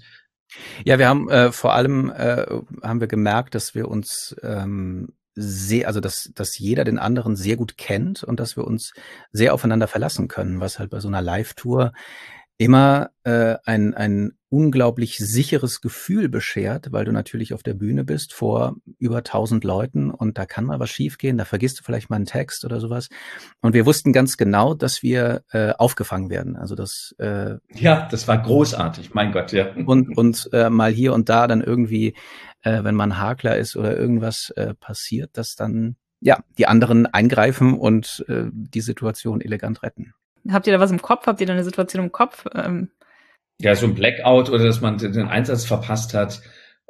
Ja, wir haben äh, vor allem äh, haben wir gemerkt, dass wir uns ähm, sehr, also dass, dass jeder den anderen sehr gut kennt und dass wir uns sehr aufeinander verlassen können, was halt bei so einer Live-Tour immer äh, ein, ein unglaublich sicheres Gefühl beschert, weil du natürlich auf der Bühne bist vor über tausend Leuten und da kann mal was schiefgehen, da vergisst du vielleicht mal einen Text oder sowas. Und wir wussten ganz genau, dass wir äh, aufgefangen werden. Also das äh, ja, das war großartig, mein Gott, ja. Und und äh, mal hier und da dann irgendwie, äh, wenn man Hakler ist oder irgendwas äh, passiert, dass dann ja die anderen eingreifen und äh, die Situation elegant retten. Habt ihr da was im Kopf? Habt ihr da eine Situation im Kopf? Ähm ja, so ein Blackout oder dass man den Einsatz verpasst hat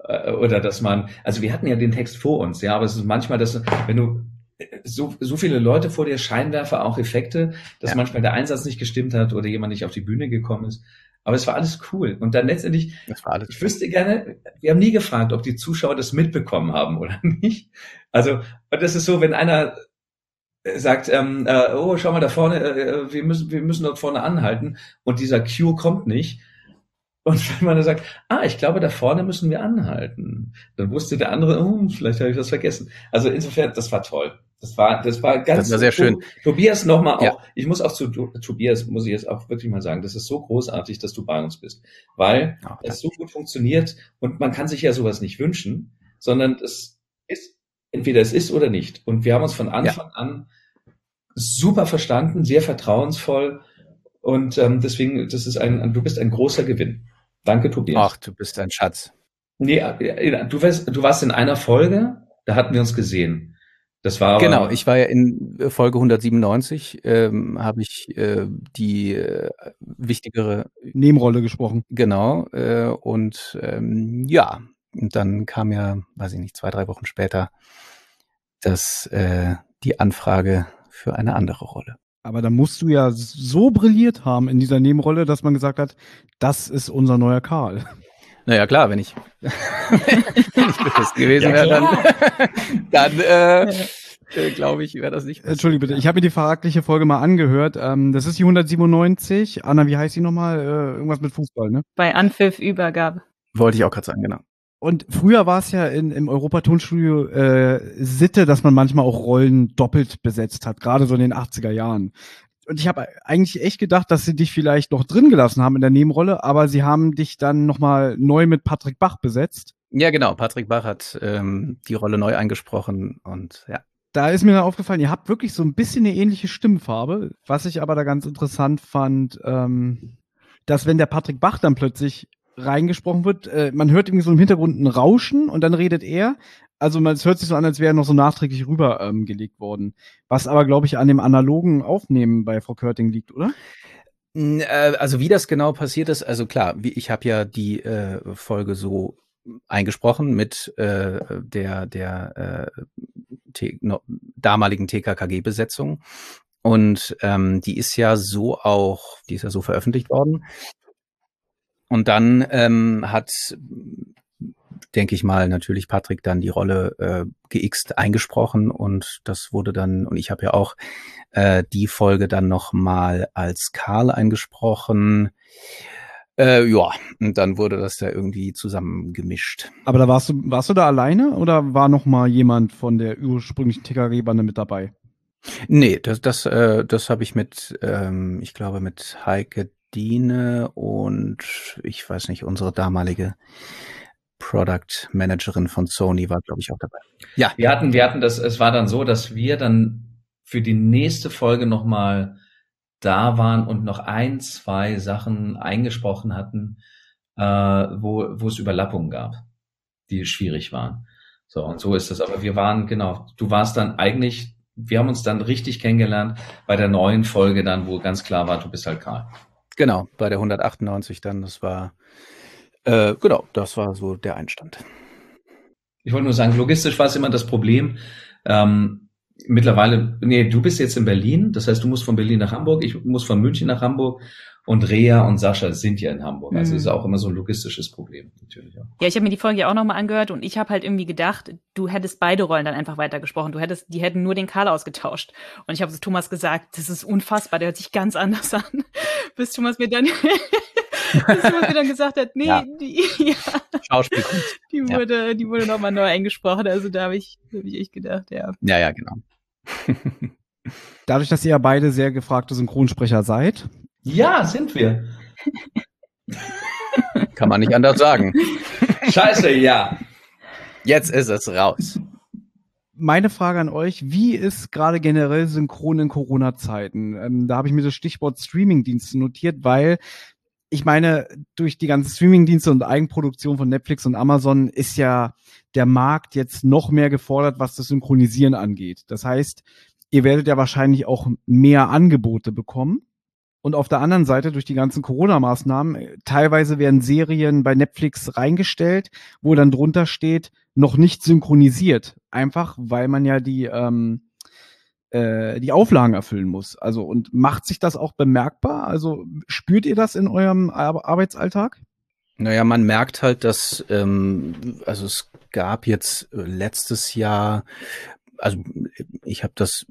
äh, oder dass man, also wir hatten ja den Text vor uns, ja, aber es ist manchmal, dass wenn du so, so viele Leute vor dir, Scheinwerfer, auch Effekte, dass ja. manchmal der Einsatz nicht gestimmt hat oder jemand nicht auf die Bühne gekommen ist. Aber es war alles cool. Und dann letztendlich, das war alles ich wüsste gerne, wir haben nie gefragt, ob die Zuschauer das mitbekommen haben oder nicht. Also, und das ist so, wenn einer sagt, ähm, äh, oh, schau mal da vorne, äh, äh, wir müssen, wir müssen dort vorne anhalten und dieser Cue kommt nicht. Und wenn man dann sagt, ah, ich glaube, da vorne müssen wir anhalten, dann wusste der andere, oh, vielleicht habe ich was vergessen. Also insofern, das war toll. Das war, das war ganz das war sehr schön. Tobias nochmal auch, ja. ich muss auch zu Tobias, muss ich jetzt auch wirklich mal sagen, das ist so großartig, dass du bei uns bist, weil oh, es so gut funktioniert und man kann sich ja sowas nicht wünschen, sondern es ist, entweder es ist oder nicht. Und wir haben uns von Anfang ja. an super verstanden, sehr vertrauensvoll und ähm, deswegen, das ist ein, du bist ein großer Gewinn. Danke, Tobias. Ach, du bist ein Schatz. Nee, äh, du warst, du warst in einer Folge, da hatten wir uns gesehen. Das war aber, genau. Ich war ja in Folge 197, ähm, habe ich äh, die äh, wichtigere Nebenrolle gesprochen. Genau. Äh, und ähm, ja, Und dann kam ja, weiß ich nicht, zwei, drei Wochen später das, äh, die Anfrage für eine andere Rolle. Aber da musst du ja so brilliert haben in dieser Nebenrolle, dass man gesagt hat, das ist unser neuer Karl. Naja, klar, wenn ich, wenn ich das gewesen wäre, dann, dann äh, äh, glaube ich, wäre das nicht. Entschuldige bitte, ich habe mir die verragliche Folge mal angehört. Ähm, das ist die 197. Anna, wie heißt die nochmal? Äh, irgendwas mit Fußball, ne? Bei Anpfiff Übergabe. Wollte ich auch gerade sagen, genau. Und früher war es ja in, im Europa-Tonstudio äh, Sitte, dass man manchmal auch Rollen doppelt besetzt hat, gerade so in den 80er Jahren. Und ich habe eigentlich echt gedacht, dass sie dich vielleicht noch drin gelassen haben in der Nebenrolle, aber sie haben dich dann nochmal neu mit Patrick Bach besetzt. Ja, genau. Patrick Bach hat ähm, die Rolle neu eingesprochen und ja. Da ist mir dann aufgefallen, ihr habt wirklich so ein bisschen eine ähnliche Stimmfarbe. Was ich aber da ganz interessant fand, ähm, dass wenn der Patrick Bach dann plötzlich reingesprochen wird, äh, man hört irgendwie so im Hintergrund ein Rauschen und dann redet er. Also man, es hört sich so an, als wäre er noch so nachträglich rübergelegt ähm, worden. Was aber, glaube ich, an dem analogen Aufnehmen bei Frau Körting liegt, oder? Äh, also wie das genau passiert ist, also klar, wie, ich habe ja die äh, Folge so eingesprochen mit äh, der der äh, no, damaligen TKKG-Besetzung und ähm, die ist ja so auch, die ist ja so veröffentlicht worden. Und dann ähm, hat, denke ich mal, natürlich Patrick dann die Rolle äh, geixt eingesprochen und das wurde dann, und ich habe ja auch äh, die Folge dann nochmal als Karl eingesprochen. Äh, ja, und dann wurde das ja irgendwie zusammengemischt. Aber da warst du, warst du da alleine oder war noch mal jemand von der ursprünglichen TKG-Bande mit dabei? Nee, das, das, äh, das habe ich mit, ähm, ich glaube, mit Heike Dine und ich weiß nicht, unsere damalige Product Managerin von Sony war, glaube ich, auch dabei. Ja. Wir hatten, wir hatten das, es war dann so, dass wir dann für die nächste Folge nochmal da waren und noch ein, zwei Sachen eingesprochen hatten, äh, wo, wo es Überlappungen gab, die schwierig waren. So, und so ist das. Aber wir waren, genau, du warst dann eigentlich, wir haben uns dann richtig kennengelernt bei der neuen Folge dann, wo ganz klar war, du bist halt Karl. Genau, bei der 198 dann, das war, äh, genau, das war so der Einstand. Ich wollte nur sagen, logistisch war es immer das Problem. Ähm, mittlerweile, nee, du bist jetzt in Berlin, das heißt, du musst von Berlin nach Hamburg, ich muss von München nach Hamburg und Rea und Sascha sind ja in Hamburg. Also mhm. ist auch immer so ein logistisches Problem natürlich. Auch. Ja, ich habe mir die Folge ja auch nochmal angehört und ich habe halt irgendwie gedacht, du hättest beide Rollen dann einfach weitergesprochen. Du hättest, die hätten nur den Karl ausgetauscht. Und ich habe zu Thomas gesagt, das ist unfassbar, der hört sich ganz anders an. Bis Thomas mir dann bis Thomas mir dann gesagt hat, nee, ja. die, ja, Schauspielkunst. Die wurde, ja. die wurde nochmal neu eingesprochen. Also da habe ich, hab ich echt gedacht, ja. Ja, ja, genau. Dadurch, dass ihr ja beide sehr gefragte Synchronsprecher seid, ja, sind wir. Kann man nicht anders sagen. Scheiße, ja. Jetzt ist es raus. Meine Frage an euch, wie ist gerade generell Synchron in Corona-Zeiten? Ähm, da habe ich mir das Stichwort Streaming-Dienste notiert, weil ich meine, durch die ganzen Streaming-Dienste und Eigenproduktion von Netflix und Amazon ist ja der Markt jetzt noch mehr gefordert, was das Synchronisieren angeht. Das heißt, ihr werdet ja wahrscheinlich auch mehr Angebote bekommen. Und auf der anderen Seite, durch die ganzen Corona-Maßnahmen, äh, teilweise werden Serien bei Netflix reingestellt, wo dann drunter steht, noch nicht synchronisiert. Einfach, weil man ja die, ähm, äh, die Auflagen erfüllen muss. Also, und macht sich das auch bemerkbar? Also, spürt ihr das in eurem Ar Arbeitsalltag? Naja, man merkt halt, dass, ähm, also es gab jetzt äh, letztes Jahr also ich habe das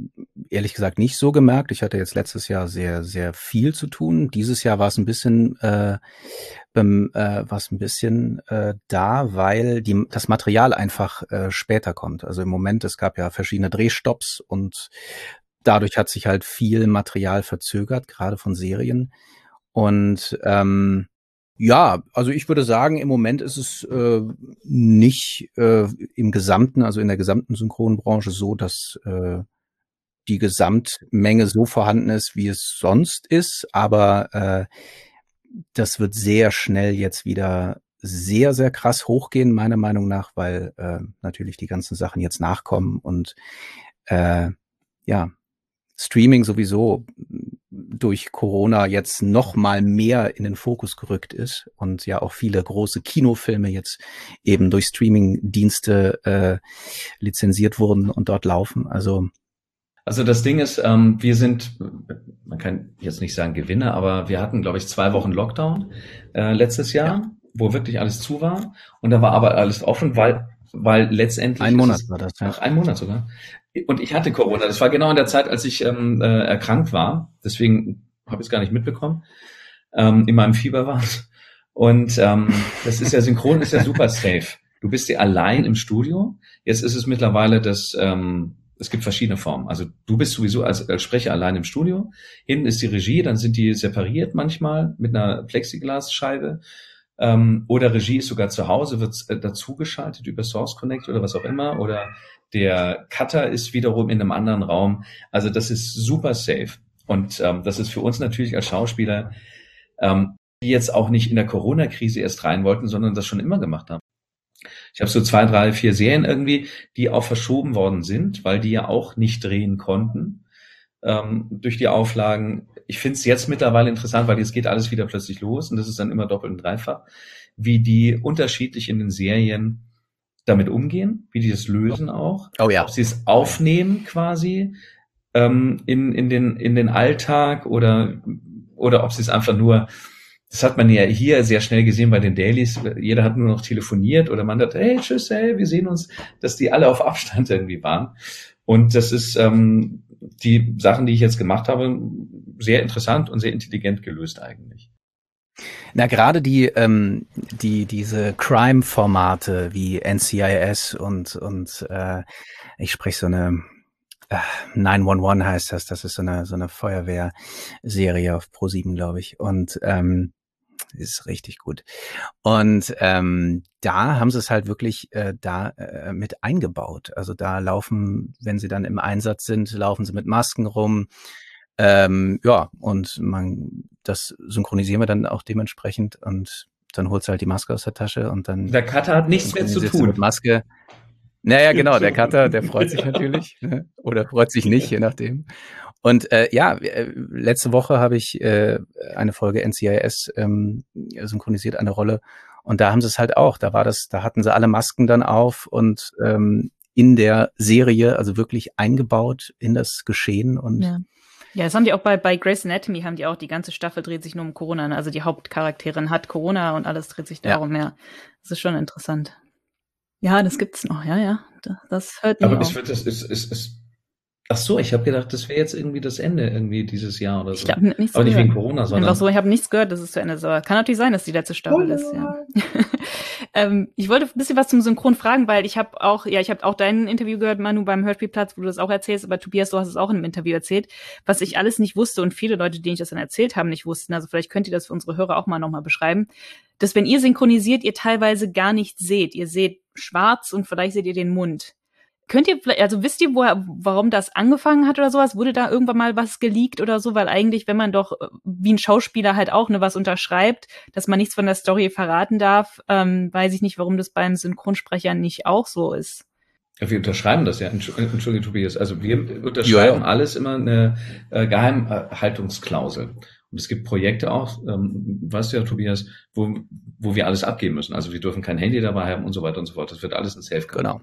ehrlich gesagt nicht so gemerkt. Ich hatte jetzt letztes Jahr sehr, sehr viel zu tun. Dieses Jahr war es ein bisschen, äh, beim, äh, war es ein bisschen äh, da, weil die, das Material einfach äh, später kommt. Also im Moment, es gab ja verschiedene Drehstopps und dadurch hat sich halt viel Material verzögert, gerade von Serien. Und ähm, ja, also ich würde sagen, im Moment ist es äh, nicht äh, im Gesamten, also in der gesamten Synchronbranche so, dass äh, die Gesamtmenge so vorhanden ist, wie es sonst ist, aber äh, das wird sehr schnell jetzt wieder sehr, sehr krass hochgehen, meiner Meinung nach, weil äh, natürlich die ganzen Sachen jetzt nachkommen und äh, ja, Streaming sowieso durch Corona jetzt noch mal mehr in den Fokus gerückt ist und ja auch viele große Kinofilme jetzt eben durch Streaming-Dienste äh, lizenziert wurden und dort laufen. Also also das Ding ist, ähm, wir sind, man kann jetzt nicht sagen Gewinner, aber wir hatten, glaube ich, zwei Wochen Lockdown äh, letztes Jahr, ja. wo wirklich alles zu war. Und da war aber alles offen, weil, weil letztendlich. Ein Monat war das, ja. Ach, ein Monat sogar. Und ich hatte Corona. Das war genau in der Zeit, als ich ähm, äh, erkrankt war. Deswegen habe ich es gar nicht mitbekommen. Ähm, in meinem Fieber war. Und ähm, das ist ja synchron, ist ja super safe. Du bist ja allein im Studio. Jetzt ist es mittlerweile das ähm, es gibt verschiedene Formen. Also du bist sowieso als, als Sprecher allein im Studio. Hinten ist die Regie, dann sind die separiert manchmal mit einer Plexiglasscheibe. Ähm, oder Regie ist sogar zu Hause, wird äh, dazugeschaltet über Source Connect oder was auch immer. Oder der Cutter ist wiederum in einem anderen Raum. Also das ist super safe. Und ähm, das ist für uns natürlich als Schauspieler, ähm, die jetzt auch nicht in der Corona-Krise erst rein wollten, sondern das schon immer gemacht haben. Ich habe so zwei, drei, vier Serien irgendwie, die auch verschoben worden sind, weil die ja auch nicht drehen konnten ähm, durch die Auflagen. Ich finde es jetzt mittlerweile interessant, weil jetzt geht alles wieder plötzlich los und das ist dann immer doppelt und dreifach, wie die unterschiedlich in den Serien damit umgehen, wie die das lösen auch. Oh ja. Ob sie es aufnehmen quasi ähm, in, in, den, in den Alltag oder, oder ob sie es einfach nur das hat man ja hier sehr schnell gesehen bei den Dailies. Jeder hat nur noch telefoniert oder man hat, hey, tschüss, hey, wir sehen uns, dass die alle auf Abstand irgendwie waren. Und das ist ähm, die Sachen, die ich jetzt gemacht habe, sehr interessant und sehr intelligent gelöst eigentlich. Na, gerade die, ähm, die, diese Crime-Formate wie NCIS und, und äh, ich spreche so eine äh, 911 heißt das, das ist so eine, so eine Feuerwehrserie auf Pro7, glaube ich. Und ähm, ist richtig gut. Und ähm, da haben sie es halt wirklich äh, da äh, mit eingebaut. Also da laufen, wenn sie dann im Einsatz sind, laufen sie mit Masken rum. Ähm, ja, und man, das synchronisieren wir dann auch dementsprechend und dann holst du halt die Maske aus der Tasche und dann. Der Cutter hat nichts mehr zu tun. Mit Maske. Naja, genau, der Cutter, der freut sich natürlich ne? oder freut sich nicht, je nachdem. Und äh, ja, äh, letzte Woche habe ich äh, eine Folge NCIS ähm, synchronisiert, eine Rolle. Und da haben sie es halt auch. Da war das, da hatten sie alle Masken dann auf und ähm, in der Serie, also wirklich eingebaut in das Geschehen und ja. Ja, das haben die auch bei, bei Grey's Anatomy, haben die auch, die ganze Staffel dreht sich nur um Corona. Ne? Also die Hauptcharakterin hat Corona und alles dreht sich darum, ja. ja. Das ist schon interessant. Ja, das gibt's noch, ja, ja. Das hört Aber ich finde, das ist, ist, ist Ach so, ich habe gedacht, das wäre jetzt irgendwie das Ende irgendwie dieses Jahr oder so. Ich glaub, nichts Aber nicht wegen Corona, sondern. Einfach so, ich habe nichts gehört, dass es zu Ende ist. Aber kann natürlich sein, dass die letzte Staffel oh, ist, ja. ähm, ich wollte ein bisschen was zum Synchron fragen, weil ich habe auch, ja, ich habe auch dein Interview gehört, Manu, beim Hörspielplatz, wo du das auch erzählst, aber Tobias, du hast es auch in einem Interview erzählt, was ich alles nicht wusste und viele Leute, denen ich das dann erzählt habe, nicht wussten. Also vielleicht könnt ihr das für unsere Hörer auch mal nochmal beschreiben. Dass wenn ihr synchronisiert, ihr teilweise gar nichts seht. Ihr seht schwarz und vielleicht seht ihr den Mund. Könnt ihr vielleicht, also wisst ihr, woher, warum das angefangen hat oder sowas? Wurde da irgendwann mal was geleakt oder so? Weil eigentlich, wenn man doch äh, wie ein Schauspieler halt auch ne was unterschreibt, dass man nichts von der Story verraten darf, ähm, weiß ich nicht, warum das beim Synchronsprecher nicht auch so ist. Ja, wir unterschreiben das ja, entschuldige Tobias. Also wir unterschreiben ja. alles immer eine äh, Geheimhaltungsklausel. Und es gibt Projekte auch, ähm, weißt du ja, Tobias, wo, wo wir alles abgeben müssen. Also wir dürfen kein Handy dabei haben und so weiter und so fort. Das wird alles in Safe Genau.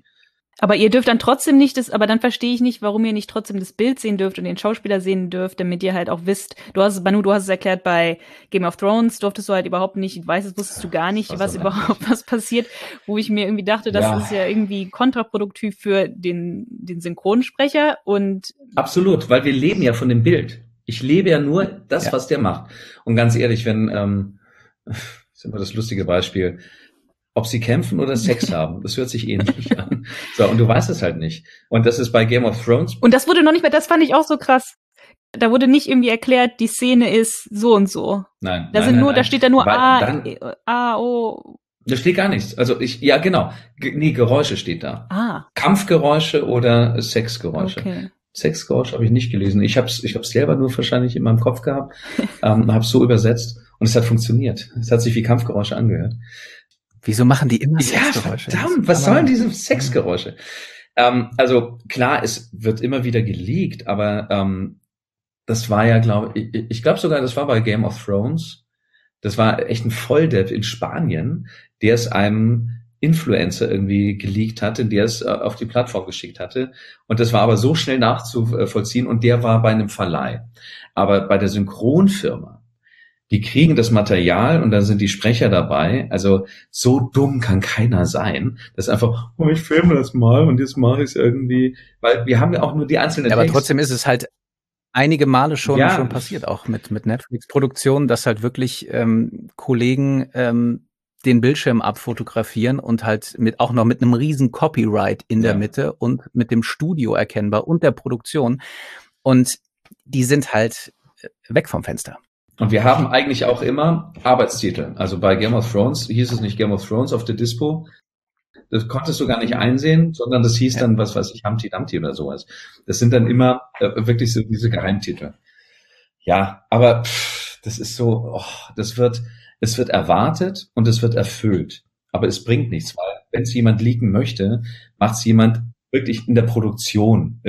Aber ihr dürft dann trotzdem nicht das, aber dann verstehe ich nicht, warum ihr nicht trotzdem das Bild sehen dürft und den Schauspieler sehen dürft, damit ihr halt auch wisst, du hast es, Banu, du hast es erklärt, bei Game of Thrones durftest du halt überhaupt nicht, ich weiß, das wusstest du gar nicht, was überhaupt was passiert, wo ich mir irgendwie dachte, das ja. ist ja irgendwie kontraproduktiv für den, den Synchronsprecher und. Absolut, weil wir leben ja von dem Bild. Ich lebe ja nur das, ja. was der macht. Und ganz ehrlich, wenn, ähm, ist immer das lustige Beispiel, ob sie kämpfen oder Sex haben. Das hört sich ähnlich an. So, und du weißt es halt nicht. Und das ist bei Game of Thrones. Und das wurde noch nicht mehr, das fand ich auch so krass. Da wurde nicht irgendwie erklärt, die Szene ist so und so. Nein. Da nein, sind nur, nein. da steht da nur Weil A, dann, E, A, O. Da steht gar nichts. Also ich, ja genau. G nee, Geräusche steht da. Ah. Kampfgeräusche oder Sexgeräusche. Okay. Sexgeräusche habe ich nicht gelesen. Ich habe es ich hab's selber nur wahrscheinlich in meinem Kopf gehabt, ähm, habe so übersetzt und es hat funktioniert. Es hat sich wie Kampfgeräusche angehört. Wieso machen die immer ja, Sexgeräusche? Verdammt, was sollen diese Sexgeräusche? Ähm, also klar, es wird immer wieder geleakt, aber ähm, das war ja, glaube ich, ich glaube sogar, das war bei Game of Thrones. Das war echt ein Volldepp in Spanien, der es einem Influencer irgendwie geleakt hatte, der es äh, auf die Plattform geschickt hatte. Und das war aber so schnell nachzuvollziehen und der war bei einem Verleih. Aber bei der Synchronfirma, die kriegen das Material und dann sind die Sprecher dabei. Also so dumm kann keiner sein. Das ist einfach, oh, ich filme das mal und jetzt mache ich es irgendwie, weil wir haben ja auch nur die einzelnen. Ja, aber trotzdem ist es halt einige Male schon, ja. schon passiert, auch mit, mit Netflix-Produktionen, dass halt wirklich ähm, Kollegen ähm, den Bildschirm abfotografieren und halt mit auch noch mit einem riesen Copyright in ja. der Mitte und mit dem Studio erkennbar und der Produktion. Und die sind halt äh, weg vom Fenster. Und wir haben eigentlich auch immer Arbeitstitel. Also bei Game of Thrones hieß es nicht Game of Thrones auf der Dispo, das konntest du gar nicht einsehen, sondern das hieß dann, was weiß ich, Humpty Dumpty oder sowas. Das sind dann immer äh, wirklich so diese Geheimtitel. Ja, aber pff, das ist so, oh, das wird, es wird erwartet und es wird erfüllt. Aber es bringt nichts, weil wenn es jemand leaken möchte, macht es jemand wirklich in der Produktion,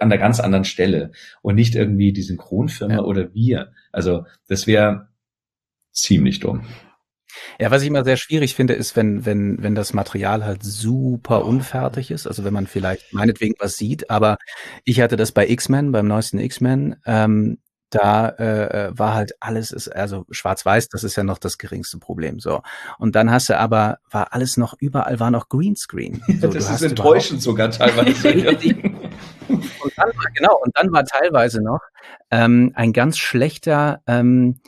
an der ganz anderen Stelle und nicht irgendwie die Synchronfirma ja. oder wir. Also das wäre ziemlich dumm. Ja, was ich immer sehr schwierig finde, ist, wenn, wenn, wenn das Material halt super unfertig ist. Also wenn man vielleicht meinetwegen was sieht, aber ich hatte das bei X-Men, beim neuesten X-Men, ähm, da äh, äh war halt alles ist also schwarz-weiß, das ist ja noch das geringste Problem so. Und dann hast du aber war alles noch überall war noch Greenscreen. So, das ist enttäuschend sogar teilweise. und dann, genau und dann war teilweise noch ähm, ein ganz schlechter ähm,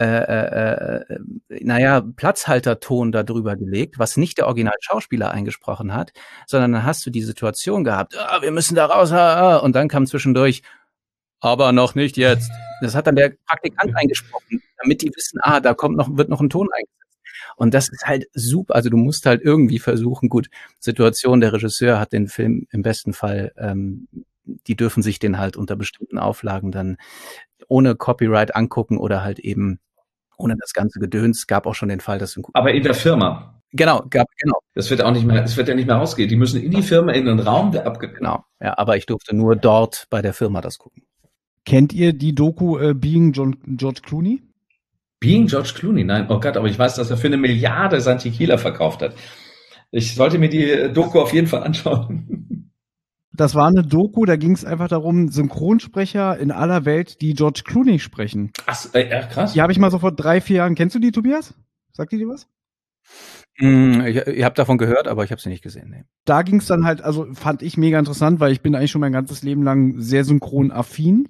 äh, äh, äh, naja, Platzhalterton darüber gelegt, was nicht der Original-Schauspieler eingesprochen hat, sondern dann hast du die Situation gehabt, ah, wir müssen da raus, ah, ah, und dann kam zwischendurch, aber noch nicht jetzt. Das hat dann der Praktikant eingesprochen, damit die wissen, ah, da kommt noch, wird noch ein Ton eingesetzt. Und das ist halt super. Also du musst halt irgendwie versuchen, gut, Situation, der Regisseur hat den Film im besten Fall, ähm, die dürfen sich den halt unter bestimmten Auflagen dann ohne Copyright angucken oder halt eben ohne das ganze Gedöns. Gab auch schon den Fall, dass aber in der Firma. Genau, gab genau. Das wird auch nicht mehr, das wird ja nicht mehr rausgehen. Die müssen in die Firma in den Raum, der abge Genau, ja, aber ich durfte nur dort bei der Firma das gucken. Kennt ihr die Doku äh, Being John, George Clooney? Being George Clooney, nein, oh Gott, aber ich weiß, dass er für eine Milliarde sein Tequila verkauft hat. Ich sollte mir die Doku auf jeden Fall anschauen. Das war eine Doku, da ging es einfach darum, Synchronsprecher in aller Welt, die George Clooney sprechen. Ach, äh, krass. Die habe ich mal so vor drei, vier Jahren. Kennst du die, Tobias? Sagt die dir was? Mm, ich, ich habe davon gehört, aber ich habe sie nicht gesehen. Nee. Da ging es dann halt, also fand ich mega interessant, weil ich bin eigentlich schon mein ganzes Leben lang sehr synchron affin.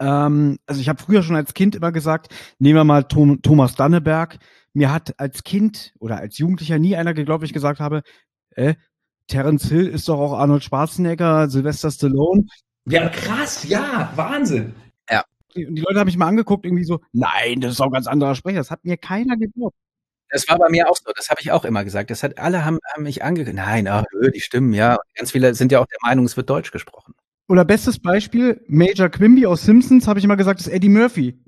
Ähm, also ich habe früher schon als Kind immer gesagt, nehmen wir mal Tom, Thomas Danneberg. Mir hat als Kind oder als Jugendlicher nie einer geglaubt, ich gesagt habe, äh, Terence Hill ist doch auch Arnold Schwarzenegger, Sylvester Stallone. Ja, krass, ja, Wahnsinn. Ja. Und die Leute haben mich mal angeguckt, irgendwie so, nein, das ist auch ein ganz anderer Sprecher. Das hat mir keiner geglaubt. Das war bei mir auch so, das habe ich auch immer gesagt. Das hat, alle haben, haben mich angeguckt. Nein, ach, die stimmen, ja. Ganz viele sind ja auch der Meinung, es wird Deutsch gesprochen. Oder bestes Beispiel, Major Quimby aus Simpsons, habe ich immer gesagt, ist Eddie Murphy.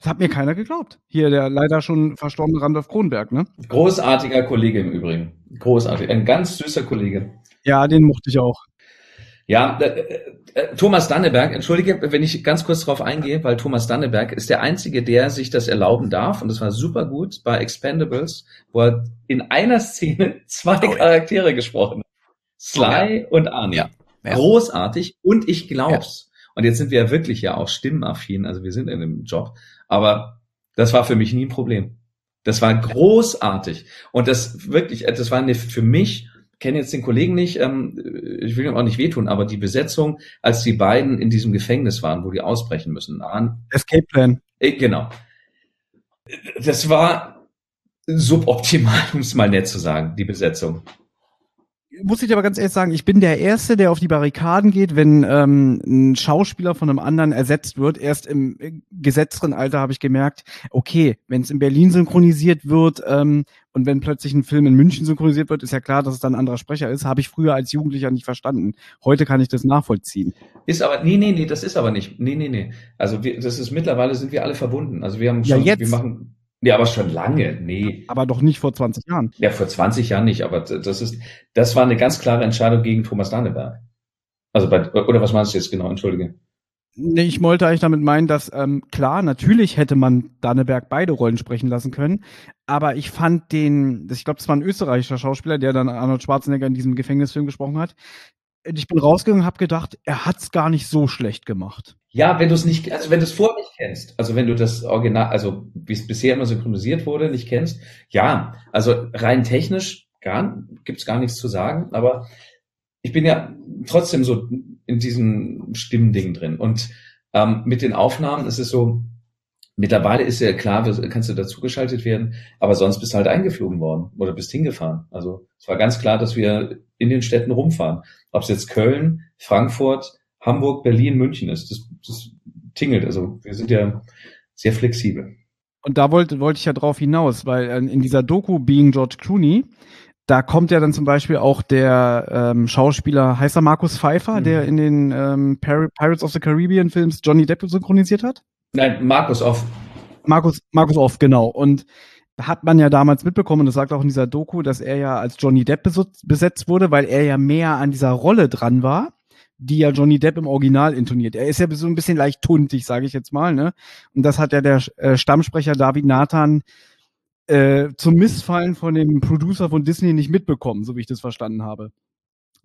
Das hat mir keiner geglaubt. Hier der leider schon verstorbene Randolph Kronberg, ne? Großartiger Kollege im Übrigen. Großartig. Ein ganz süßer Kollege. Ja, den mochte ich auch. Ja, äh, äh, Thomas Danneberg, entschuldige, wenn ich ganz kurz darauf eingehe, weil Thomas Danneberg ist der Einzige, der sich das erlauben darf, und das war super gut bei Expendables, wo er in einer Szene zwei Charaktere gesprochen hat. Sly oh, und Arnie. Ja, ja. Großartig, und ich glaub's. Und jetzt sind wir ja wirklich ja auch stimmenaffin, also wir sind in einem Job. Aber das war für mich nie ein Problem. Das war großartig. Und das wirklich, das war eine, für mich, kenne jetzt den Kollegen nicht, ähm, ich will ihm auch nicht wehtun, aber die Besetzung, als die beiden in diesem Gefängnis waren, wo die ausbrechen müssen. Escape Plan. Äh, genau. Das war suboptimal, um es mal nett zu sagen, die Besetzung muss ich aber ganz ehrlich sagen, ich bin der Erste, der auf die Barrikaden geht, wenn ähm, ein Schauspieler von einem anderen ersetzt wird. Erst im äh, gesetzteren Alter habe ich gemerkt, okay, wenn es in Berlin synchronisiert wird ähm, und wenn plötzlich ein Film in München synchronisiert wird, ist ja klar, dass es dann ein anderer Sprecher ist. Habe ich früher als Jugendlicher nicht verstanden. Heute kann ich das nachvollziehen. Ist aber, nee, nee, nee, das ist aber nicht. Nee, nee, nee. Also wir, das ist mittlerweile sind wir alle verbunden. Also wir haben schon, ja, jetzt. wir machen ja, aber schon lange, nee. Aber doch nicht vor 20 Jahren. Ja, vor 20 Jahren nicht, aber das ist, das war eine ganz klare Entscheidung gegen Thomas Danneberg. Also bei, oder was meinst du jetzt genau? Entschuldige. Nee, ich wollte eigentlich damit meinen, dass ähm, klar, natürlich hätte man Danneberg beide Rollen sprechen lassen können, aber ich fand den, ich glaube, das war ein österreichischer Schauspieler, der dann Arnold Schwarzenegger in diesem Gefängnisfilm gesprochen hat. Ich bin rausgegangen und habe gedacht, er hat's gar nicht so schlecht gemacht. Ja, wenn du es nicht, also wenn du es vorher nicht kennst, also wenn du das Original, also wie es bisher immer synchronisiert wurde, nicht kennst, ja, also rein technisch gar, gibt's gar nichts zu sagen, aber ich bin ja trotzdem so in diesem Stimmding drin. Und ähm, mit den Aufnahmen ist es so, mittlerweile ist ja klar, kannst du dazugeschaltet werden, aber sonst bist du halt eingeflogen worden oder bist hingefahren. Also es war ganz klar, dass wir in den Städten rumfahren. Ob es jetzt Köln, Frankfurt, Hamburg, Berlin, München ist, das, das tingelt. Also wir sind ja sehr flexibel. Und da wollte, wollte ich ja drauf hinaus, weil in dieser Doku Being George Clooney da kommt ja dann zum Beispiel auch der ähm, Schauspieler, heißt er Markus Pfeiffer, mhm. der in den ähm, Pirates of the Caribbean Films Johnny Depp synchronisiert hat? Nein, Markus Off. Markus, Markus Off, genau. Und hat man ja damals mitbekommen, das sagt auch in dieser Doku, dass er ja als Johnny Depp besetzt wurde, weil er ja mehr an dieser Rolle dran war, die ja Johnny Depp im Original intoniert. Er ist ja so ein bisschen leicht tuntig, sage ich jetzt mal, ne? Und das hat ja der äh, Stammsprecher David Nathan äh, zum Missfallen von dem Producer von Disney nicht mitbekommen, so wie ich das verstanden habe.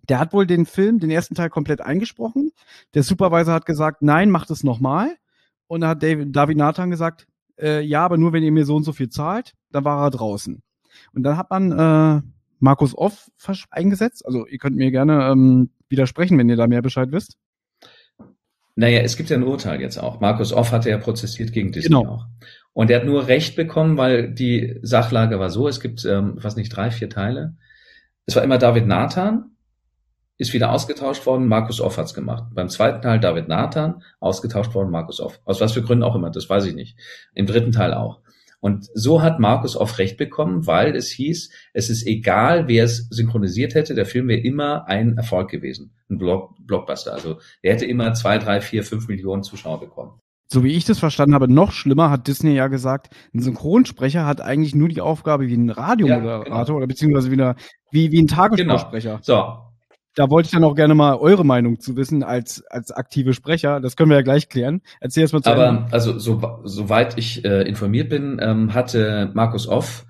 Der hat wohl den Film, den ersten Teil komplett eingesprochen. Der Supervisor hat gesagt, nein, macht es nochmal. Und da hat David, David Nathan gesagt, äh, ja, aber nur wenn ihr mir so und so viel zahlt, dann war er draußen. Und dann hat man äh, Markus Off eingesetzt. Also ihr könnt mir gerne ähm, widersprechen, wenn ihr da mehr Bescheid wisst. Naja, es gibt ja ein Urteil jetzt auch. Markus Off hatte ja prozessiert gegen Disney genau. auch. Und er hat nur Recht bekommen, weil die Sachlage war so, es gibt, ähm, was nicht, drei, vier Teile. Es war immer David Nathan, ist wieder ausgetauscht worden, Markus Off hat's gemacht. Beim zweiten Teil David Nathan, ausgetauscht worden, Markus Off. Aus was für Gründen auch immer, das weiß ich nicht. Im dritten Teil auch. Und so hat Markus Off Recht bekommen, weil es hieß, es ist egal, wer es synchronisiert hätte, der Film wäre immer ein Erfolg gewesen. Ein Block, Blockbuster. Also er hätte immer zwei, drei, vier, fünf Millionen Zuschauer bekommen so wie ich das verstanden habe, noch schlimmer hat Disney ja gesagt, ein Synchronsprecher hat eigentlich nur die Aufgabe wie ein Radiomoderator ja, genau. oder beziehungsweise wie, eine, wie, wie ein Tagessprechsprecher. Genau. So. Da wollte ich dann auch gerne mal eure Meinung zu wissen als, als aktive Sprecher. Das können wir ja gleich klären. Erzähl erst mal zu Aber Ende. also so, soweit ich äh, informiert bin, ähm, hatte Markus Off,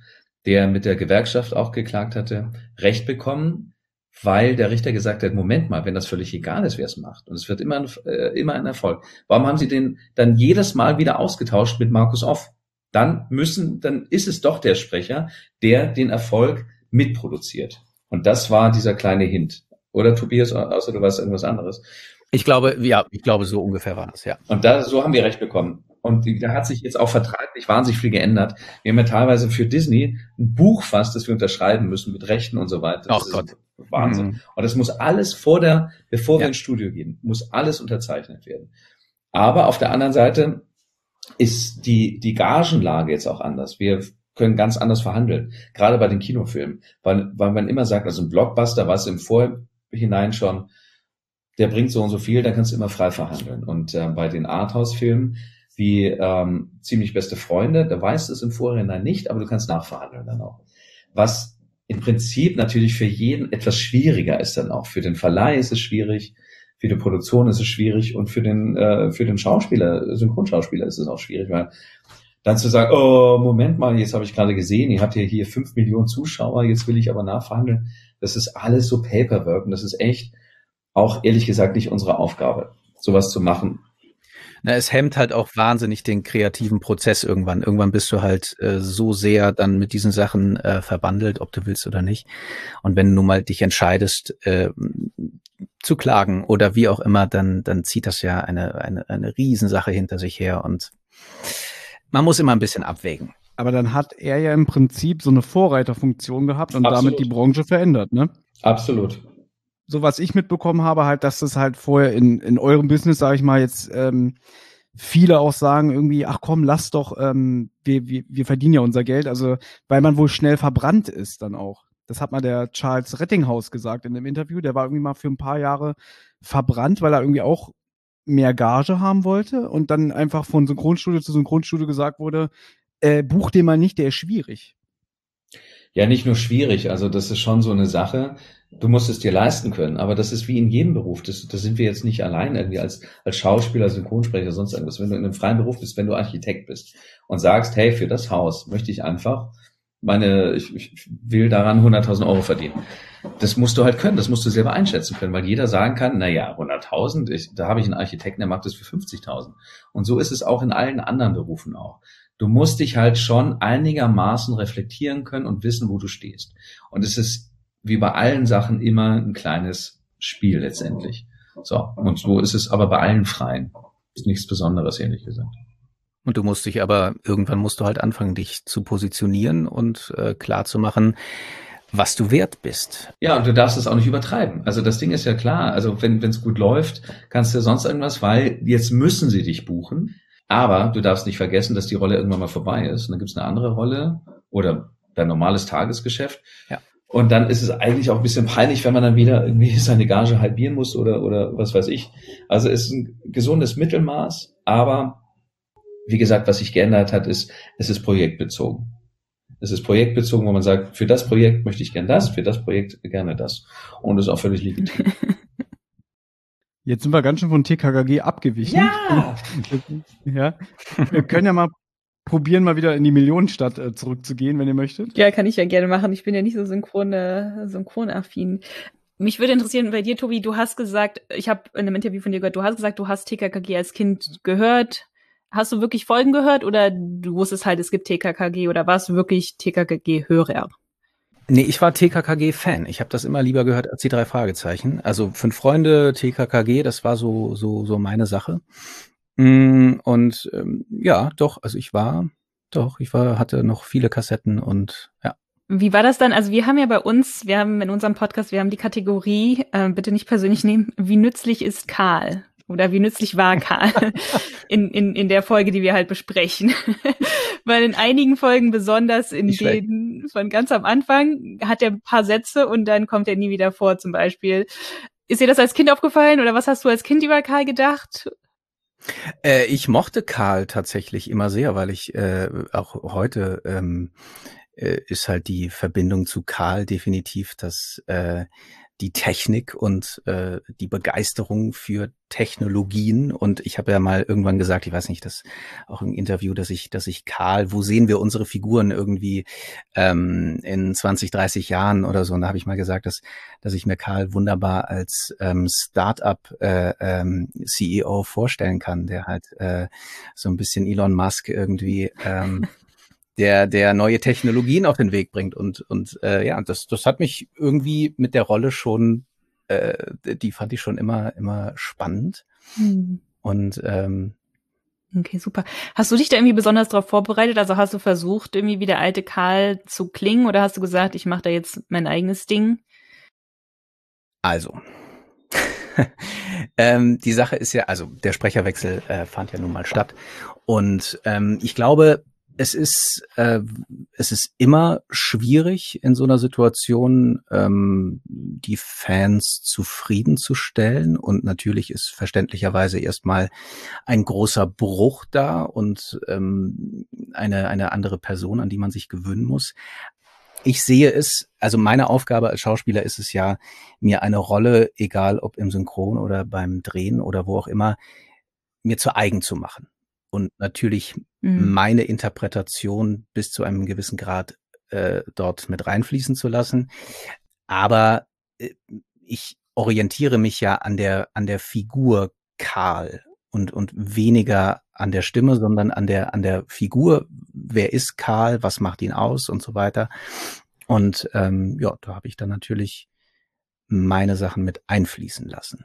der mit der Gewerkschaft auch geklagt hatte, Recht bekommen, weil der Richter gesagt hat, Moment mal, wenn das völlig egal ist, wer es macht, und es wird immer ein, äh, immer ein Erfolg, warum haben Sie den dann jedes Mal wieder ausgetauscht mit Markus Off? Dann müssen, dann ist es doch der Sprecher, der den Erfolg mitproduziert. Und das war dieser kleine Hint. Oder Tobias, außer du weißt irgendwas anderes. Ich glaube, ja, ich glaube, so ungefähr war das, ja. Und da, so haben wir recht bekommen. Und da hat sich jetzt auch vertraglich wahnsinnig viel geändert. Wir haben ja teilweise für Disney ein Buch fast, das wir unterschreiben müssen mit Rechten und so weiter. Das oh Gott. Wahnsinn. Mhm. Und das muss alles vor der, bevor ja. wir ins Studio gehen, muss alles unterzeichnet werden. Aber auf der anderen Seite ist die, die Gagenlage jetzt auch anders. Wir können ganz anders verhandeln. Gerade bei den Kinofilmen. Weil, weil man immer sagt, also ein Blockbuster, was im Vorhinein schon, der bringt so und so viel, dann kannst du immer frei verhandeln. Und äh, bei den Arthouse-Filmen, wie ähm, ziemlich beste Freunde. Da weißt du es im Vorhinein nicht, aber du kannst nachverhandeln dann auch. Was im Prinzip natürlich für jeden etwas schwieriger ist dann auch. Für den Verleih ist es schwierig, für die Produktion ist es schwierig und für den äh, für den Schauspieler, Synchronschauspieler ist es auch schwierig, weil dann zu sagen, oh Moment mal, jetzt habe ich gerade gesehen, ihr habt ja hier fünf Millionen Zuschauer, jetzt will ich aber nachverhandeln. Das ist alles so Paperwork und das ist echt auch ehrlich gesagt nicht unsere Aufgabe, sowas zu machen. Na, es hemmt halt auch wahnsinnig den kreativen Prozess irgendwann. Irgendwann bist du halt äh, so sehr dann mit diesen Sachen äh, verbandelt, ob du willst oder nicht. Und wenn du nun mal dich entscheidest, äh, zu klagen oder wie auch immer, dann, dann zieht das ja eine, eine, eine Riesensache hinter sich her und man muss immer ein bisschen abwägen. Aber dann hat er ja im Prinzip so eine Vorreiterfunktion gehabt und Absolut. damit die Branche verändert, ne? Absolut so was ich mitbekommen habe, halt, dass das halt vorher in, in eurem Business, sage ich mal, jetzt ähm, viele auch sagen irgendwie, ach komm, lass doch, ähm, wir, wir, wir verdienen ja unser Geld, also weil man wohl schnell verbrannt ist dann auch. Das hat mal der Charles Rettinghaus gesagt in dem Interview. Der war irgendwie mal für ein paar Jahre verbrannt, weil er irgendwie auch mehr Gage haben wollte und dann einfach von Synchronstudio zu Synchronstudio gesagt wurde, äh, buch den mal nicht, der ist schwierig. Ja, nicht nur schwierig, also das ist schon so eine Sache Du musst es dir leisten können, aber das ist wie in jedem Beruf. Das, das sind wir jetzt nicht allein irgendwie als, als Schauspieler, Synchronsprecher, sonst irgendwas. Wenn du in einem freien Beruf bist, wenn du Architekt bist und sagst, hey, für das Haus möchte ich einfach meine, ich, ich will daran 100.000 Euro verdienen. Das musst du halt können, das musst du selber einschätzen können, weil jeder sagen kann, na ja, 100.000, da habe ich einen Architekten, der macht das für 50.000. Und so ist es auch in allen anderen Berufen auch. Du musst dich halt schon einigermaßen reflektieren können und wissen, wo du stehst. Und es ist wie bei allen Sachen immer ein kleines Spiel letztendlich. So, und so ist es aber bei allen Freien. Ist nichts Besonderes, ehrlich gesagt. Und du musst dich aber, irgendwann musst du halt anfangen, dich zu positionieren und äh, klar zu machen, was du wert bist. Ja, und du darfst es auch nicht übertreiben. Also das Ding ist ja klar. Also wenn es gut läuft, kannst du sonst irgendwas, weil jetzt müssen sie dich buchen. Aber du darfst nicht vergessen, dass die Rolle irgendwann mal vorbei ist. Und dann gibt es eine andere Rolle oder dein normales Tagesgeschäft. Ja. Und dann ist es eigentlich auch ein bisschen peinlich, wenn man dann wieder irgendwie seine Gage halbieren muss oder, oder was weiß ich. Also es ist ein gesundes Mittelmaß, aber wie gesagt, was sich geändert hat, ist, es ist projektbezogen. Es ist projektbezogen, wo man sagt, für das Projekt möchte ich gern das, für das Projekt gerne das. Und das ist auch völlig legitim. Jetzt sind wir ganz schön von TKKG abgewichen. Ja! ja. Wir können ja mal probieren, mal wieder in die Millionenstadt äh, zurückzugehen, wenn ihr möchtet. Ja, kann ich ja gerne machen. Ich bin ja nicht so synchron, äh, synchronaffin. Mich würde interessieren bei dir, Tobi, du hast gesagt, ich habe in einem Interview von dir gehört, du hast gesagt, du hast TKKG als Kind gehört. Hast du wirklich Folgen gehört oder du wusstest halt, es gibt TKKG oder warst du wirklich TKKG-Hörer? Nee, ich war TKKG-Fan. Ich habe das immer lieber gehört als die drei Fragezeichen. Also fünf Freunde, TKKG, das war so so so meine Sache. Mm, und ähm, ja, doch, also ich war, doch, ich war, hatte noch viele Kassetten und ja. Wie war das dann? Also wir haben ja bei uns, wir haben in unserem Podcast, wir haben die Kategorie, äh, bitte nicht persönlich nehmen, wie nützlich ist Karl? Oder wie nützlich war Karl in, in, in der Folge, die wir halt besprechen. Weil in einigen Folgen, besonders in denen von ganz am Anfang, hat er ein paar Sätze und dann kommt er nie wieder vor, zum Beispiel. Ist dir das als Kind aufgefallen oder was hast du als Kind über Karl gedacht? Äh, ich mochte Karl tatsächlich immer sehr, weil ich äh, auch heute ähm, äh, ist halt die Verbindung zu Karl definitiv das äh, die Technik und äh, die Begeisterung für Technologien. Und ich habe ja mal irgendwann gesagt, ich weiß nicht, das auch im Interview, dass ich, dass ich Karl, wo sehen wir unsere Figuren irgendwie ähm, in 20, 30 Jahren oder so? Und da habe ich mal gesagt, dass, dass ich mir Karl wunderbar als ähm, Startup äh, ähm, CEO vorstellen kann, der halt äh, so ein bisschen Elon Musk irgendwie ähm, der, der neue Technologien auf den Weg bringt. Und, und äh, ja, das, das hat mich irgendwie mit der Rolle schon, äh, die fand ich schon immer, immer spannend. Mhm. Und ähm, Okay, super. Hast du dich da irgendwie besonders darauf vorbereitet? Also hast du versucht, irgendwie wie der alte Karl zu klingen oder hast du gesagt, ich mache da jetzt mein eigenes Ding? Also, ähm, die Sache ist ja, also der Sprecherwechsel äh, fand ja nun mal statt. Und ähm, ich glaube, es ist, äh, es ist immer schwierig in so einer Situation, ähm, die Fans zufriedenzustellen. Und natürlich ist verständlicherweise erstmal ein großer Bruch da und ähm, eine, eine andere Person, an die man sich gewöhnen muss. Ich sehe es, also meine Aufgabe als Schauspieler ist es ja, mir eine Rolle, egal ob im Synchron oder beim Drehen oder wo auch immer, mir zu eigen zu machen und natürlich mhm. meine Interpretation bis zu einem gewissen Grad äh, dort mit reinfließen zu lassen. Aber äh, ich orientiere mich ja an der, an der Figur Karl und, und weniger an der Stimme, sondern an der, an der Figur. Wer ist Karl? Was macht ihn aus? Und so weiter. Und ähm, ja, da habe ich dann natürlich meine Sachen mit einfließen lassen,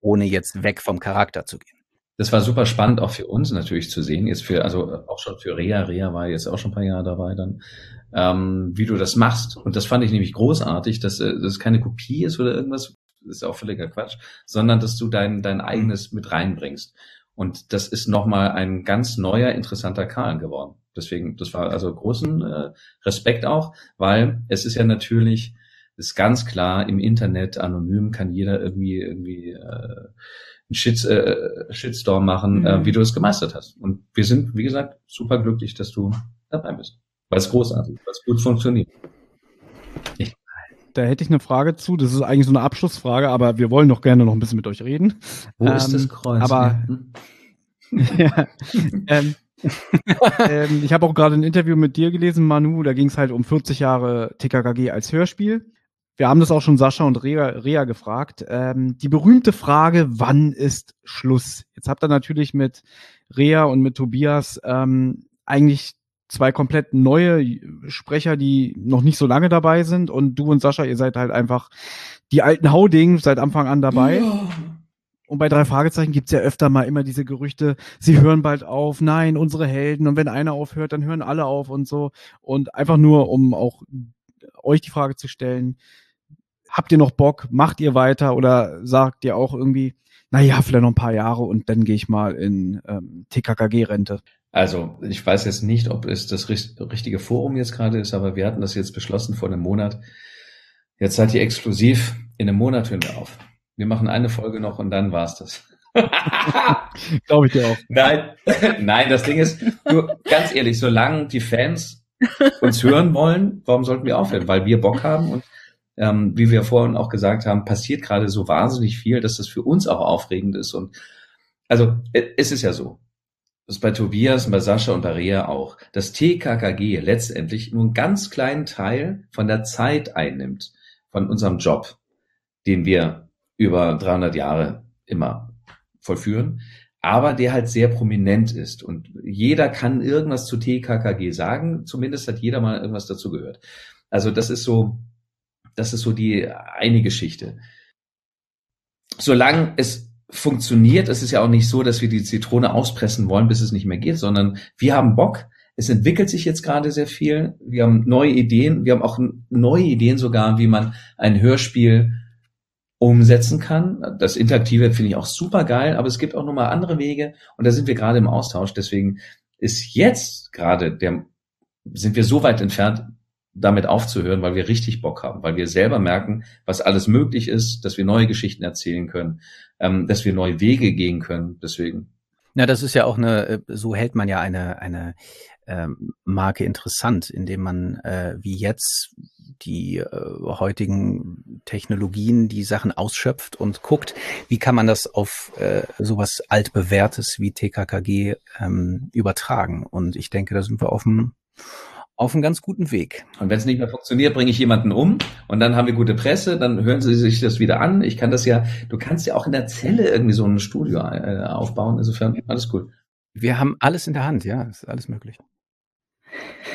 ohne jetzt weg vom Charakter zu gehen das war super spannend auch für uns natürlich zu sehen, jetzt für, also auch schon für Rea, Rea war jetzt auch schon ein paar Jahre dabei dann, ähm, wie du das machst. Und das fand ich nämlich großartig, dass äh, das keine Kopie ist oder irgendwas, das ist auch völliger Quatsch, sondern dass du dein, dein eigenes mit reinbringst. Und das ist nochmal ein ganz neuer, interessanter Karl geworden. Deswegen, das war also großen äh, Respekt auch, weil es ist ja natürlich, ist ganz klar, im Internet anonym kann jeder irgendwie irgendwie äh, Shit, äh, Shitstorm machen, äh, mhm. äh, wie du es gemeistert hast. Und wir sind, wie gesagt, super glücklich, dass du dabei bist. Weil es großartig, weil es gut funktioniert. Ich, da hätte ich eine Frage zu. Das ist eigentlich so eine Abschlussfrage, aber wir wollen doch gerne noch ein bisschen mit euch reden. Wo ähm, ist das Kreuz? Aber ja, ähm, ähm, ich habe auch gerade ein Interview mit dir gelesen, Manu. Da ging es halt um 40 Jahre TKKG als Hörspiel. Wir haben das auch schon Sascha und Rea, Rea gefragt. Ähm, die berühmte Frage, wann ist Schluss? Jetzt habt ihr natürlich mit Rea und mit Tobias ähm, eigentlich zwei komplett neue Sprecher, die noch nicht so lange dabei sind. Und du und Sascha, ihr seid halt einfach die alten Hauding seit Anfang an dabei. Ja. Und bei drei Fragezeichen gibt's ja öfter mal immer diese Gerüchte, sie hören bald auf, nein, unsere Helden. Und wenn einer aufhört, dann hören alle auf und so. Und einfach nur, um auch euch die Frage zu stellen, habt ihr noch Bock, macht ihr weiter oder sagt ihr auch irgendwie, naja, vielleicht noch ein paar Jahre und dann gehe ich mal in ähm, TKKG-Rente? Also, ich weiß jetzt nicht, ob es das richtige Forum jetzt gerade ist, aber wir hatten das jetzt beschlossen vor einem Monat. Jetzt seid ihr exklusiv. In einem Monat hören wir auf. Wir machen eine Folge noch und dann war's das. Glaube ich dir auch. Nein, nein, das Ding ist, du, ganz ehrlich, solange die Fans uns hören wollen, warum sollten wir aufhören? Weil wir Bock haben und ähm, wie wir vorhin auch gesagt haben, passiert gerade so wahnsinnig viel, dass das für uns auch aufregend ist. Und also es ist ja so. Das ist bei Tobias und bei Sascha und bei Rea auch. Das TKKG letztendlich nur einen ganz kleinen Teil von der Zeit einnimmt, von unserem Job, den wir über 300 Jahre immer vollführen, aber der halt sehr prominent ist. Und jeder kann irgendwas zu TKKG sagen, zumindest hat jeder mal irgendwas dazu gehört. Also das ist so, das ist so die eine Geschichte. Solange es funktioniert, es ist ja auch nicht so, dass wir die Zitrone auspressen wollen, bis es nicht mehr geht, sondern wir haben Bock. Es entwickelt sich jetzt gerade sehr viel. Wir haben neue Ideen. Wir haben auch neue Ideen sogar, wie man ein Hörspiel umsetzen kann. Das Interaktive finde ich auch super geil, aber es gibt auch nochmal andere Wege und da sind wir gerade im Austausch. Deswegen ist jetzt gerade der, sind wir so weit entfernt, damit aufzuhören, weil wir richtig Bock haben, weil wir selber merken, was alles möglich ist, dass wir neue Geschichten erzählen können, ähm, dass wir neue Wege gehen können. Deswegen. Ja, das ist ja auch eine, äh, so hält man ja eine, eine ähm, Marke interessant, indem man äh, wie jetzt die äh, heutigen Technologien die Sachen ausschöpft und guckt, wie kann man das auf äh, sowas altbewährtes wie TKKG ähm, übertragen. Und ich denke, da sind wir auf dem auf einem ganz guten Weg. Und wenn es nicht mehr funktioniert, bringe ich jemanden um und dann haben wir gute Presse, dann hören sie sich das wieder an. Ich kann das ja, du kannst ja auch in der Zelle irgendwie so ein Studio äh, aufbauen. Insofern alles gut. Wir haben alles in der Hand, ja, ist alles möglich.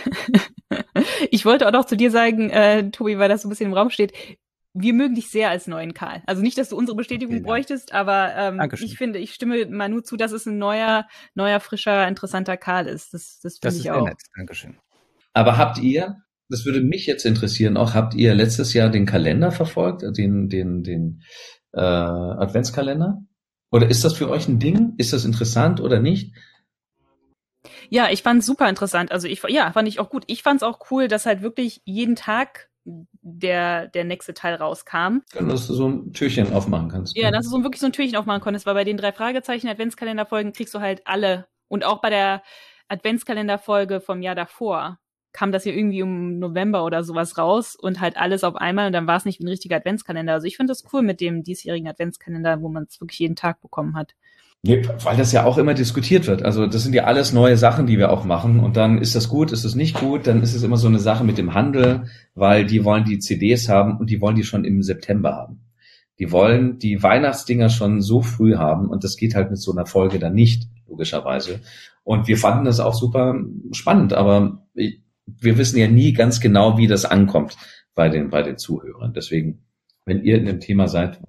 ich wollte auch noch zu dir sagen, äh, Tobi, weil das so ein bisschen im Raum steht, wir mögen dich sehr als neuen Karl. Also nicht, dass du unsere Bestätigung bräuchtest, aber ähm, ich finde, ich stimme Manu zu, dass es ein neuer, neuer, frischer, interessanter Karl ist. Das, das finde ich auch. Nett. Dankeschön. Aber habt ihr, das würde mich jetzt interessieren, auch habt ihr letztes Jahr den Kalender verfolgt, den, den, den äh, Adventskalender? Oder ist das für euch ein Ding? Ist das interessant oder nicht? Ja, ich fand es super interessant. Also ich, ja, fand ich auch gut. Ich fand es auch cool, dass halt wirklich jeden Tag der, der nächste Teil rauskam. Dass du so ein Türchen aufmachen kannst. Ja, dass du so wirklich so ein Türchen aufmachen konntest, weil bei den drei Fragezeichen Adventskalenderfolgen kriegst du halt alle. Und auch bei der Adventskalenderfolge vom Jahr davor kam das ja irgendwie um November oder sowas raus und halt alles auf einmal und dann war es nicht ein richtiger Adventskalender. Also ich finde das cool mit dem diesjährigen Adventskalender, wo man es wirklich jeden Tag bekommen hat. Nee, weil das ja auch immer diskutiert wird. Also das sind ja alles neue Sachen, die wir auch machen. Und dann ist das gut, ist das nicht gut, dann ist es immer so eine Sache mit dem Handel, weil die wollen die CDs haben und die wollen die schon im September haben. Die wollen die Weihnachtsdinger schon so früh haben und das geht halt mit so einer Folge dann nicht, logischerweise. Und wir fanden das auch super spannend, aber wir wissen ja nie ganz genau, wie das ankommt bei den, bei den Zuhörern. Deswegen, wenn ihr in dem Thema seid,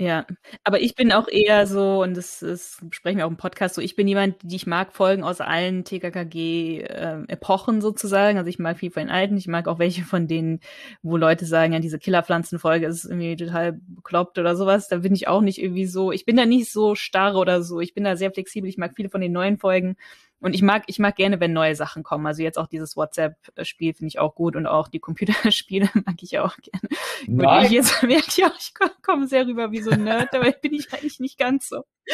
ja, aber ich bin auch eher so, und das, das sprechen wir auch im Podcast so, ich bin jemand, die ich mag Folgen aus allen TKKG-Epochen äh, sozusagen. Also ich mag viel von den alten, ich mag auch welche von denen, wo Leute sagen, ja, diese Killerpflanzenfolge ist irgendwie total bekloppt oder sowas. Da bin ich auch nicht irgendwie so, ich bin da nicht so starr oder so. Ich bin da sehr flexibel, ich mag viele von den neuen Folgen. Und ich mag, ich mag gerne, wenn neue Sachen kommen. Also jetzt auch dieses WhatsApp-Spiel finde ich auch gut und auch die Computerspiele mag ich auch gerne. Nein. Gut, ich jetzt merke ich auch, ich komme sehr rüber wie so ein Nerd, dabei bin ich eigentlich nicht ganz so.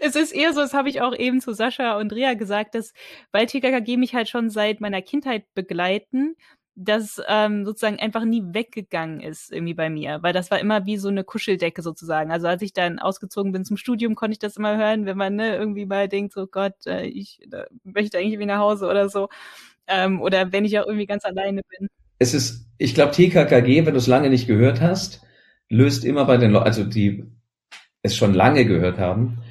es ist eher so, das habe ich auch eben zu Sascha und Rea gesagt, dass weil TKKG mich halt schon seit meiner Kindheit begleiten das ähm, sozusagen einfach nie weggegangen ist irgendwie bei mir, weil das war immer wie so eine Kuscheldecke sozusagen. Also als ich dann ausgezogen bin zum Studium, konnte ich das immer hören, wenn man ne, irgendwie mal denkt, so Gott, äh, ich äh, möchte eigentlich irgendwie nach Hause oder so. Ähm, oder wenn ich auch irgendwie ganz alleine bin. Es ist, ich glaube, TKKG, wenn du es lange nicht gehört hast, löst immer bei den Leuten, also die es schon lange gehört haben,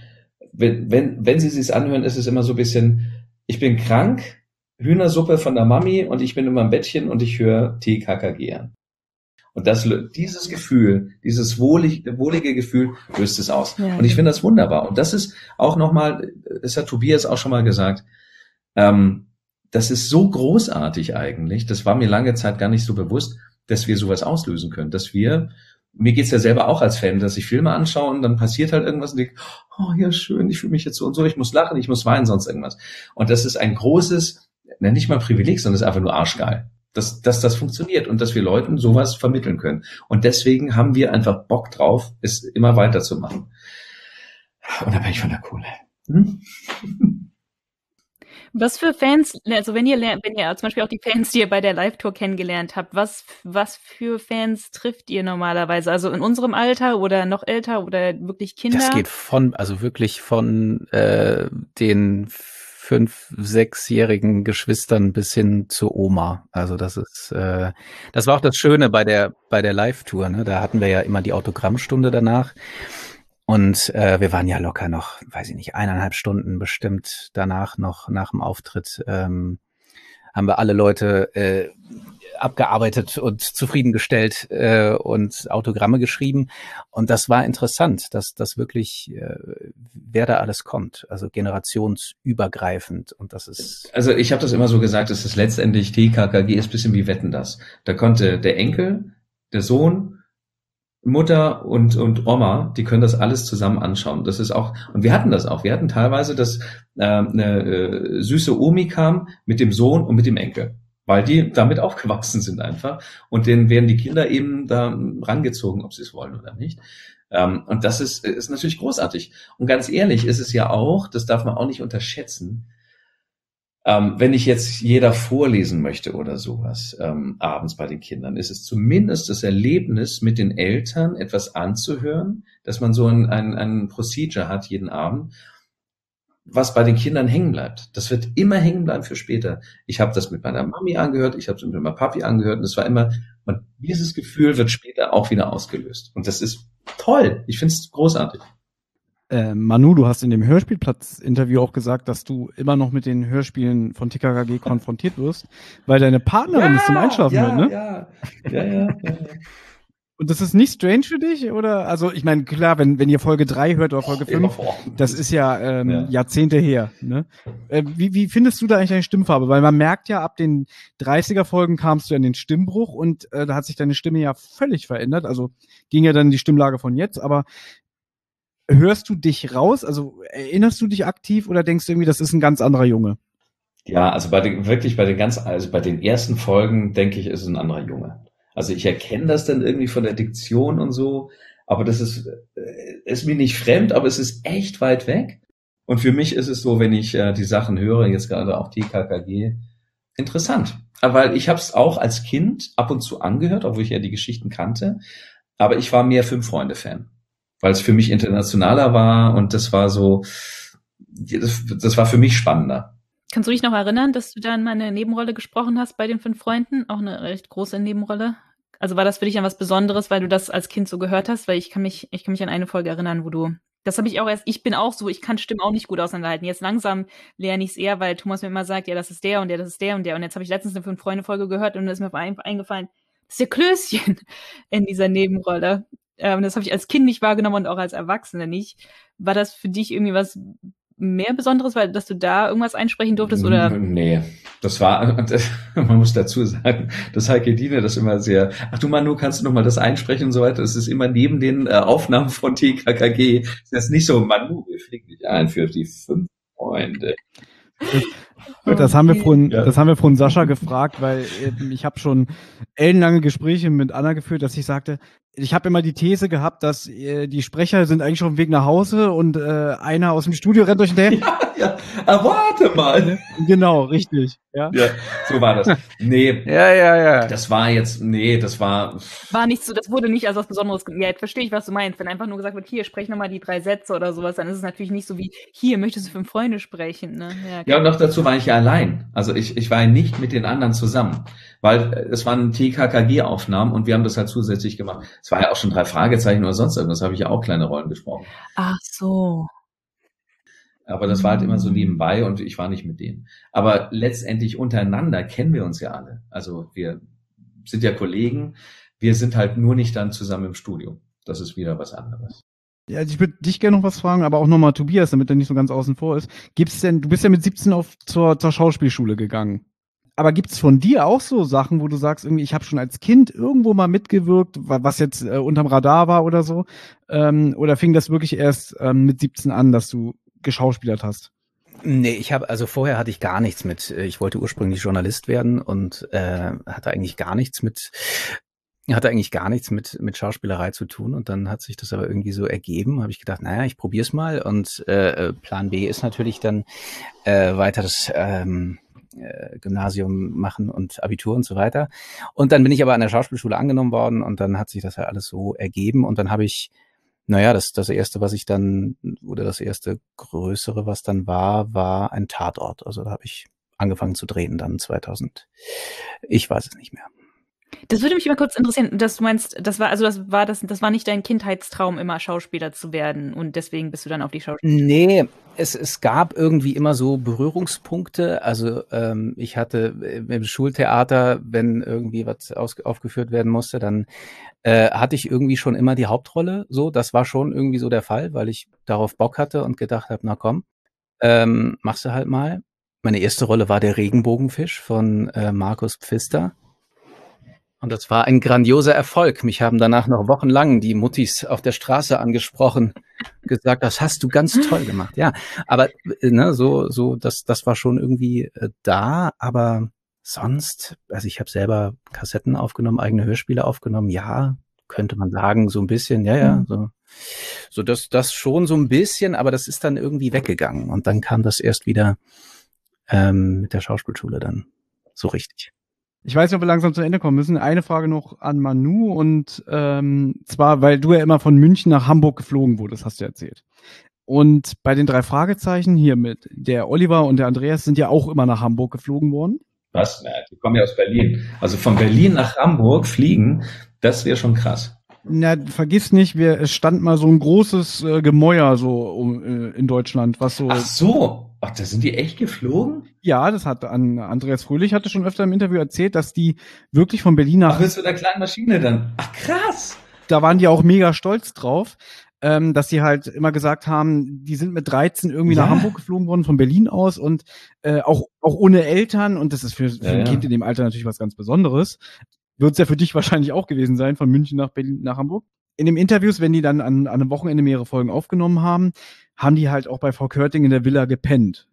wenn, wenn, wenn sie es anhören, ist es immer so ein bisschen, ich bin krank, Hühnersuppe von der Mami und ich bin in meinem Bettchen und ich höre TKKG an. Und das, dieses Gefühl, dieses wohlig, wohlige Gefühl löst es aus. Ja, und ich finde das wunderbar. Und das ist auch nochmal, das hat Tobias auch schon mal gesagt, ähm, das ist so großartig eigentlich, das war mir lange Zeit gar nicht so bewusst, dass wir sowas auslösen können, dass wir, mir geht's ja selber auch als Fan, dass ich Filme anschaue und dann passiert halt irgendwas und denke, oh ja, schön, ich fühle mich jetzt so und so, ich muss lachen, ich muss weinen, sonst irgendwas. Und das ist ein großes, ne, nicht mal Privileg, sondern es ist einfach nur arschgeil. Dass, dass das funktioniert und dass wir Leuten sowas vermitteln können. Und deswegen haben wir einfach Bock drauf, es immer weiterzumachen. Unabhängig von der Kohle. Hm? Was für Fans, also wenn ihr lernt, wenn ihr zum Beispiel auch die Fans, die ihr bei der Live-Tour kennengelernt habt, was, was für Fans trifft ihr normalerweise? Also in unserem Alter oder noch älter oder wirklich Kinder? Das geht von, also wirklich von äh, den fünf, sechsjährigen Geschwistern bis hin zur Oma. Also das ist, äh, das war auch das Schöne bei der bei der Live-Tour. Ne? Da hatten wir ja immer die Autogrammstunde danach. Und äh, wir waren ja locker noch, weiß ich nicht, eineinhalb Stunden bestimmt danach noch nach dem Auftritt ähm, haben wir alle Leute äh, abgearbeitet und zufriedengestellt äh, und Autogramme geschrieben. Und das war interessant, dass das wirklich, äh, wer da alles kommt, also generationsübergreifend. Und das ist. Also ich habe das immer so gesagt, es ist letztendlich TKKG ist bisschen wie Wetten das. Da konnte der Enkel, der Sohn, Mutter und, und Oma, die können das alles zusammen anschauen. Das ist auch, und wir hatten das auch. Wir hatten teilweise, dass äh, eine äh, süße Omi kam mit dem Sohn und mit dem Enkel weil die damit aufgewachsen sind einfach. Und denen werden die Kinder eben da rangezogen, ob sie es wollen oder nicht. Ähm, und das ist, ist natürlich großartig. Und ganz ehrlich ist es ja auch, das darf man auch nicht unterschätzen, ähm, wenn ich jetzt jeder vorlesen möchte oder sowas ähm, abends bei den Kindern, ist es zumindest das Erlebnis mit den Eltern etwas anzuhören, dass man so ein, ein, ein Procedure hat jeden Abend was bei den Kindern hängen bleibt. Das wird immer hängen bleiben für später. Ich habe das mit meiner Mami angehört, ich habe es mit meinem Papi angehört und es war immer, und dieses Gefühl wird später auch wieder ausgelöst. Und das ist toll. Ich finde es großartig. Äh, Manu, du hast in dem Hörspielplatz-Interview auch gesagt, dass du immer noch mit den Hörspielen von TKKG konfrontiert wirst, weil deine Partnerin ja, es zum Einschlafen ja, hört, ne? Ja, ja, ja. ja, ja. Und das ist nicht strange für dich? Oder also ich meine, klar, wenn, wenn ihr Folge 3 hört oder Folge 5, das ist ja, ähm, ja. Jahrzehnte her. Ne? Äh, wie, wie findest du da eigentlich deine Stimmfarbe? Weil man merkt ja, ab den 30er Folgen kamst du in den Stimmbruch und äh, da hat sich deine Stimme ja völlig verändert. Also ging ja dann die Stimmlage von jetzt, aber hörst du dich raus? Also erinnerst du dich aktiv oder denkst du irgendwie, das ist ein ganz anderer Junge? Ja, also bei den, wirklich bei den ganz, also bei den ersten Folgen denke ich, ist es ein anderer Junge. Also ich erkenne das dann irgendwie von der Diktion und so, aber das ist, äh, ist mir nicht fremd, aber es ist echt weit weg. Und für mich ist es so, wenn ich äh, die Sachen höre, jetzt gerade auch die KKG, interessant. Weil ich habe es auch als Kind ab und zu angehört, obwohl ich ja die Geschichten kannte. Aber ich war mehr Fünf-Freunde-Fan, weil es für mich internationaler war und das war so, das, das war für mich spannender. Kannst du dich noch erinnern, dass du da in meine Nebenrolle gesprochen hast bei den fünf Freunden? Auch eine recht große Nebenrolle. Also war das für dich dann was Besonderes, weil du das als Kind so gehört hast? Weil ich kann mich, ich kann mich an eine Folge erinnern, wo du, das habe ich auch erst, ich bin auch so, ich kann Stimmen auch nicht gut auseinanderhalten. Jetzt langsam lerne ich es eher, weil Thomas mir immer sagt, ja, das ist der und der, das ist der und der. Und jetzt habe ich letztens eine Fünf-Freunde-Folge gehört und da ist mir eingefallen, das ist der Klößchen in dieser Nebenrolle. Ähm, das habe ich als Kind nicht wahrgenommen und auch als Erwachsene nicht. War das für dich irgendwie was mehr Besonderes, weil dass du da irgendwas einsprechen durftest oder? Nee, das war, man muss dazu sagen, dass Heike Diene das immer sehr, ach du Manu, kannst du noch mal das einsprechen und so weiter. Das ist immer neben den äh, Aufnahmen von TKKG. Das ist nicht so, Manu, wir fliegen dich ein für die fünf Freunde. Das haben wir von, ja. das haben wir von Sascha gefragt, weil ich habe schon ellenlange Gespräche mit Anna geführt, dass ich sagte, ich habe immer die These gehabt, dass äh, die Sprecher sind eigentlich schon auf dem Weg nach Hause und äh, einer aus dem Studio rennt euch hinterher. Ja, ja, erwarte mal. Genau, richtig. Ja. ja, so war das. Nee. Ja, ja, ja. Das war jetzt, nee, das war. War nicht so, das wurde nicht als was Besonderes. Ja, jetzt verstehe ich, was du meinst. Wenn einfach nur gesagt wird, hier, sprech nochmal die drei Sätze oder sowas, dann ist es natürlich nicht so wie, hier, möchtest du fünf Freunde sprechen, ne? Ja, ja und noch dazu war ich ja allein. Also ich, ich war ja nicht mit den anderen zusammen. Weil äh, es waren TKKG-Aufnahmen und wir haben das halt zusätzlich gemacht. Es war ja auch schon drei Fragezeichen oder sonst irgendwas, habe ich ja auch kleine Rollen gesprochen. Ach so. Aber das war halt immer so mhm. nebenbei und ich war nicht mit denen. Aber letztendlich untereinander kennen wir uns ja alle. Also wir sind ja Kollegen. Wir sind halt nur nicht dann zusammen im Studio. Das ist wieder was anderes. Ja, also ich würde dich gerne noch was fragen, aber auch nochmal Tobias, damit er nicht so ganz außen vor ist. Gibt's denn, du bist ja mit 17 auf zur, zur Schauspielschule gegangen. Aber gibt's von dir auch so Sachen, wo du sagst, irgendwie, ich habe schon als Kind irgendwo mal mitgewirkt, was jetzt äh, unterm Radar war oder so? Ähm, oder fing das wirklich erst ähm, mit 17 an, dass du geschauspielert hast? Nee, ich habe also vorher hatte ich gar nichts mit. Äh, ich wollte ursprünglich Journalist werden und äh, hatte eigentlich gar nichts mit hatte eigentlich gar nichts mit mit Schauspielerei zu tun und dann hat sich das aber irgendwie so ergeben. Habe ich gedacht, naja, ich probiere es mal und äh, äh, Plan B ist natürlich dann äh, weiter das ähm, äh, Gymnasium machen und Abitur und so weiter. Und dann bin ich aber an der Schauspielschule angenommen worden und dann hat sich das ja alles so ergeben und dann habe ich naja, das, das erste, was ich dann, oder das erste größere, was dann war, war ein Tatort. Also da habe ich angefangen zu drehen dann 2000. Ich weiß es nicht mehr. Das würde mich immer kurz interessieren, dass du meinst, das war, also das war das, das war nicht dein Kindheitstraum, immer Schauspieler zu werden und deswegen bist du dann auf die Schauspieler. Nee, es, es gab irgendwie immer so Berührungspunkte. Also ähm, ich hatte im Schultheater, wenn irgendwie was aus, aufgeführt werden musste, dann äh, hatte ich irgendwie schon immer die Hauptrolle. So, das war schon irgendwie so der Fall, weil ich darauf Bock hatte und gedacht habe, na komm, ähm, machst du halt mal. Meine erste Rolle war der Regenbogenfisch von äh, Markus Pfister. Und das war ein grandioser Erfolg. Mich haben danach noch wochenlang die Muttis auf der Straße angesprochen, gesagt, das hast du ganz toll gemacht. Ja, aber äh, ne, so, so, das, das war schon irgendwie äh, da, aber sonst, also ich habe selber Kassetten aufgenommen, eigene Hörspiele aufgenommen, ja, könnte man sagen, so ein bisschen, ja, ja, mhm. so. So, das, das schon so ein bisschen, aber das ist dann irgendwie weggegangen. Und dann kam das erst wieder ähm, mit der Schauspielschule dann so richtig. Ich weiß nicht, ob wir langsam zu Ende kommen müssen. Eine Frage noch an Manu und ähm, zwar, weil du ja immer von München nach Hamburg geflogen wurdest, hast du erzählt. Und bei den drei Fragezeichen hier mit der Oliver und der Andreas sind ja auch immer nach Hamburg geflogen worden. Was? Na, die kommen ja aus Berlin. Also von Berlin nach Hamburg fliegen, das wäre schon krass. Na, vergiss nicht, wir, es stand mal so ein großes äh, Gemäuer so um, äh, in Deutschland, was so. Ach so, Ach, da sind die echt geflogen? Ja, das hat an Andreas Fröhlich hatte schon öfter im Interview erzählt, dass die wirklich von Berlin nach. Ach, bist du der kleinen Maschine dann? Ach, krass! Da waren die auch mega stolz drauf, ähm, dass sie halt immer gesagt haben, die sind mit 13 irgendwie ja. nach Hamburg geflogen worden, von Berlin aus und äh, auch, auch ohne Eltern. Und das ist für, für ja, ein Kind in dem Alter natürlich was ganz Besonderes. Wird es ja für dich wahrscheinlich auch gewesen sein, von München nach Berlin, nach Hamburg. In den Interviews, wenn die dann an, an einem Wochenende mehrere Folgen aufgenommen haben, haben die halt auch bei Frau Körting in der Villa gepennt.